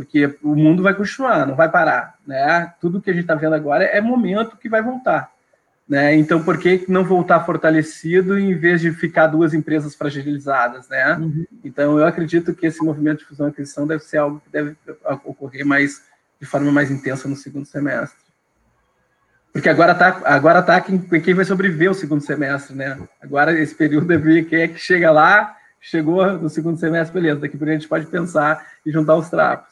Porque o mundo vai continuar, não vai parar. Né? Tudo que a gente está vendo agora é momento que vai voltar. Né? Então, por que não voltar fortalecido em vez de ficar duas empresas fragilizadas? Né? Uhum. Então, eu acredito que esse movimento de fusão e aquisição deve ser algo que deve ocorrer mais, de forma mais intensa no segundo semestre. Porque agora tá, agora tá quem, quem vai sobreviver o segundo semestre, né? Agora esse período é ver quem é que chega lá, chegou no segundo semestre, beleza, daqui por a gente pode pensar e juntar os trapos.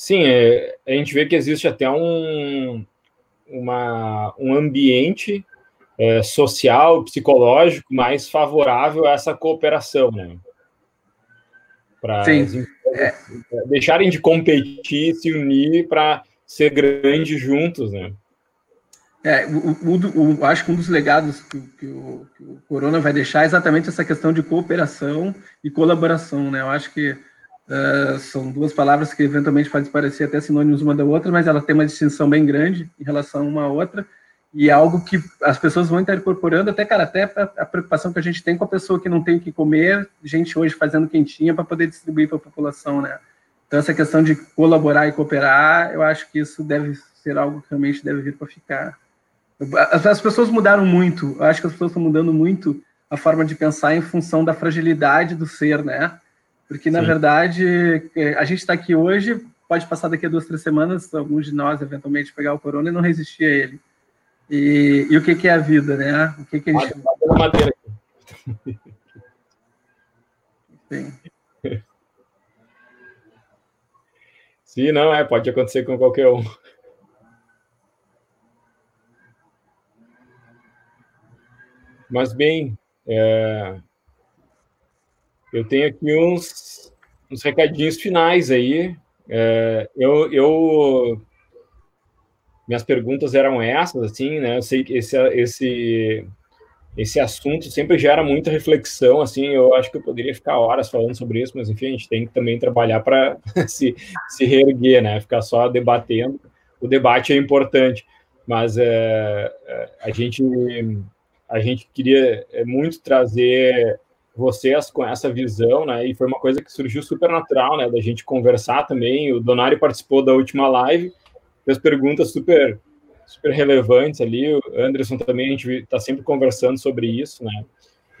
Sim, é, a gente vê que existe até um, uma, um ambiente é, social, psicológico mais favorável a essa cooperação, né? Para é. deixarem de competir, se unir para ser grandes juntos, né? É, o, o, o, acho que um dos legados que, que, o, que, o, Corona vai deixar é exatamente essa questão de cooperação e colaboração, né? Eu acho que uh, são duas palavras que eventualmente podem parecer até sinônimos uma da outra, mas ela tem uma distinção bem grande em relação uma a outra e é algo que as pessoas vão estar incorporando até, cara, até a preocupação que a gente tem com a pessoa que não tem o que comer, gente hoje fazendo quentinha para poder distribuir para a população, né? Então, essa questão de colaborar e cooperar, eu acho que isso deve ser algo que realmente deve vir para ficar. As, pessoas mudaram muito. Eu acho que as pessoas estão mudando muito a forma de pensar em função da fragilidade do ser, né? Porque, na Sim. verdade, é, a gente está aqui hoje, pode passar daqui a duas, três semanas, alguns de nós, eventualmente, pegar o corona e não resistir a ele. E, e o que, que, é a vida, né? O que, que a gente... madeira aqui. Sim. Sim, não, é, pode acontecer com qualquer um. Mas, bem, é, eu tenho aqui uns, uns recadinhos finais aí. É, eu, eu, minhas perguntas eram essas, assim, né? Eu sei que esse, esse, esse assunto sempre gera muita reflexão, assim. Eu acho que eu poderia ficar horas falando sobre isso, mas enfim, a gente tem que também trabalhar para se, se reerguer, né? Ficar só debatendo. O debate é importante, mas é, é a gente a gente queria é, muito trazer vocês com essa visão, né? E foi uma coisa que surgiu super natural, né? Da gente conversar também. O Donário participou da última live, fez perguntas super, super relevantes ali. O Anderson também, a gente está sempre conversando sobre isso, né?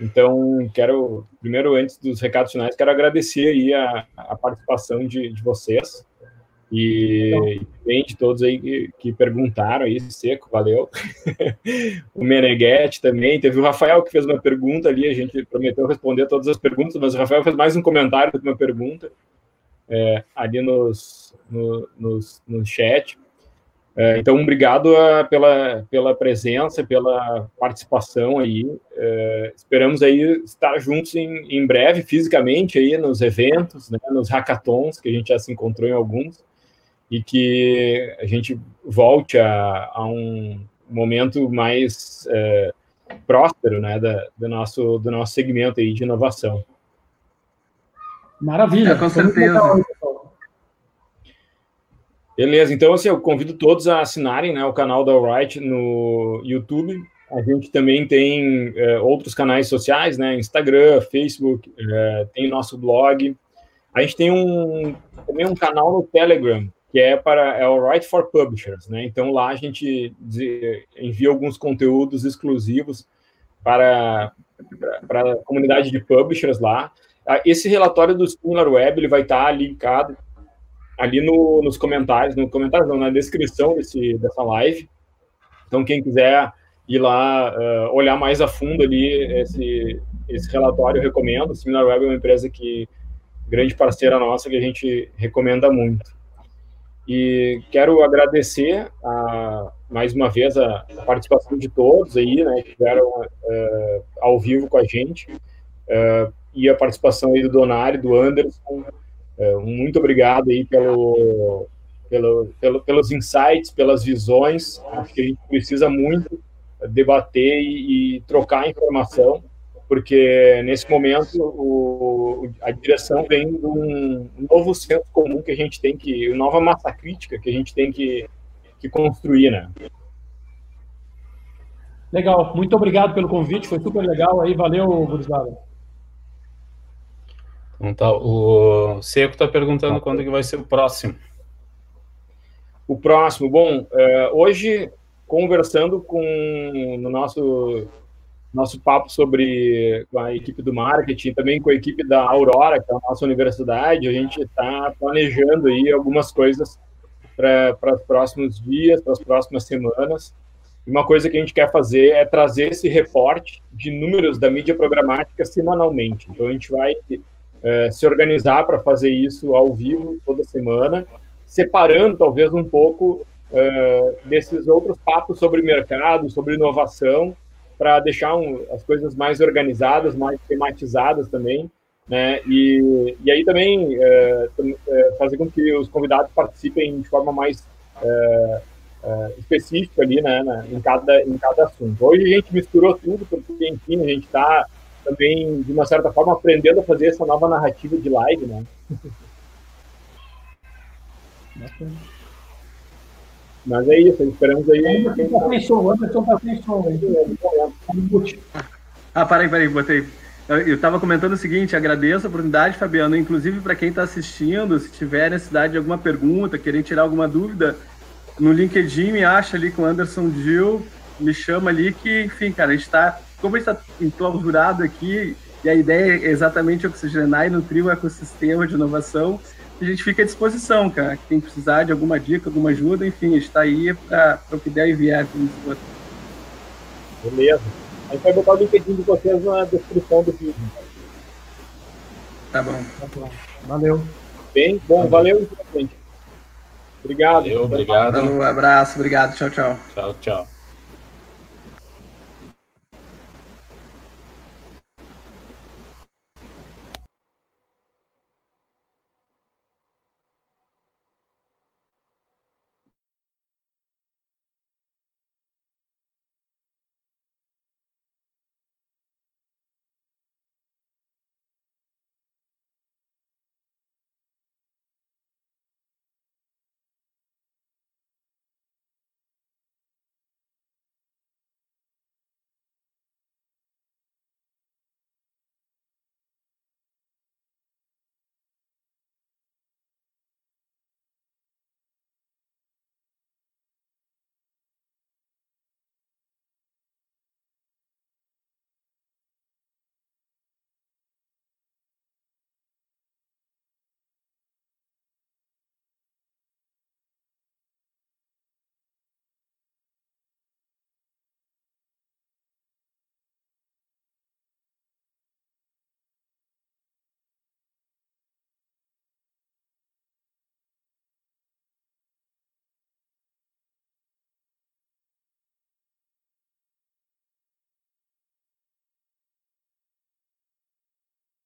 Então, quero, primeiro, antes dos recados finais, quero agradecer aí a, a participação de, de vocês. E bem de todos aí que, que, perguntaram aí, Seco, valeu. o Meneghetti também, teve o Rafael que fez uma pergunta ali, a gente prometeu responder todas as perguntas, mas o Rafael fez mais um comentário do que uma pergunta é, ali nos, no, nos, no chat. É, então, obrigado a, pela, pela presença, pela participação aí. É, esperamos aí estar juntos em, em breve, fisicamente, aí nos eventos, né, nos hackathons, que a gente já se encontrou em alguns e que a gente volte a, a um momento mais é, próspero né, da, do, nosso, do nosso segmento aí de inovação. Maravilha, é, com certeza. Beleza, então assim, eu convido todos a assinarem né, o canal da Alright no YouTube. A gente também tem é, outros canais sociais, né? Instagram, Facebook, é, tem nosso blog. A gente tem um, também um canal no Telegram, que é para é o Right for Publishers, né? Então lá a gente envia alguns conteúdos exclusivos para, para a comunidade de publishers lá. Ah, esse relatório do SimilarWeb ele vai estar linkado ali no, nos comentários, no comentário não, na descrição desse, dessa live. Então quem quiser ir lá uh, olhar mais a fundo ali esse, esse relatório, eu recomendo. O SimilarWeb é uma empresa que grande parceira nossa que a gente recomenda muito. E quero agradecer a, mais uma vez a, a, participação de todos aí, né, que estiveram uh, ao vivo com a gente, uh, e a participação aí do Donário, do Anderson. Uh, muito obrigado aí pelo, pelo, pelo, pelos insights, pelas visões. Acho que a gente precisa muito debater e, e trocar informação porque nesse momento o, a direção vem de um novo senso comum que a gente tem que, uma nova massa crítica que a gente tem que, que construir, né? Legal, muito obrigado pelo convite, foi super legal aí, valeu, Gurizada. Então tá, o Seco está perguntando tá. quando que vai ser o próximo. O próximo, bom, é, hoje conversando com no nosso nosso papo sobre a equipe do marketing, também com a equipe da Aurora, que é a nossa universidade, a gente está planejando aí algumas coisas para os próximos dias, para as próximas semanas. Uma coisa que a gente quer fazer é trazer esse reporte de números da mídia programática semanalmente. Então, a gente vai é, se organizar para fazer isso ao vivo toda semana, separando talvez um pouco é, desses outros papos sobre mercado, sobre inovação, para deixar um, as coisas mais organizadas, mais tematizadas também, né? E, e aí também é, é, fazer com que os convidados participem de forma mais é, é específica ali, né, em cada em cada assunto. Hoje a gente misturou tudo porque enfim a gente está também de uma certa forma aprendendo a fazer essa nova narrativa de live, né? Mas é isso, esperamos aí. Anderson tá sem som, Anderson tá sem som. Ah, peraí, peraí, botei. Eu estava comentando o seguinte, agradeço a oportunidade, Fabiano, inclusive para quem está assistindo, se tiver necessidade de alguma pergunta, querer tirar alguma dúvida, no LinkedIn me acha ali com o Anderson Gil, me chama ali que, enfim, cara, a gente está, como a gente está enclausurado aqui, e a ideia é exatamente oxigenar e nutrir o ecossistema de inovação, a gente fica à disposição, cara. Quem precisar de alguma dica, alguma ajuda, enfim, está aí para o que der e vier. Beleza. A gente vai botar o LinkedIn de vocês na descrição do vídeo. Tá bom. Tá bom. Valeu. Bem, bom, valeu, gente. Obrigado. Valeu, obrigado. Um abraço, obrigado. Tchau, tchau. Tchau, tchau.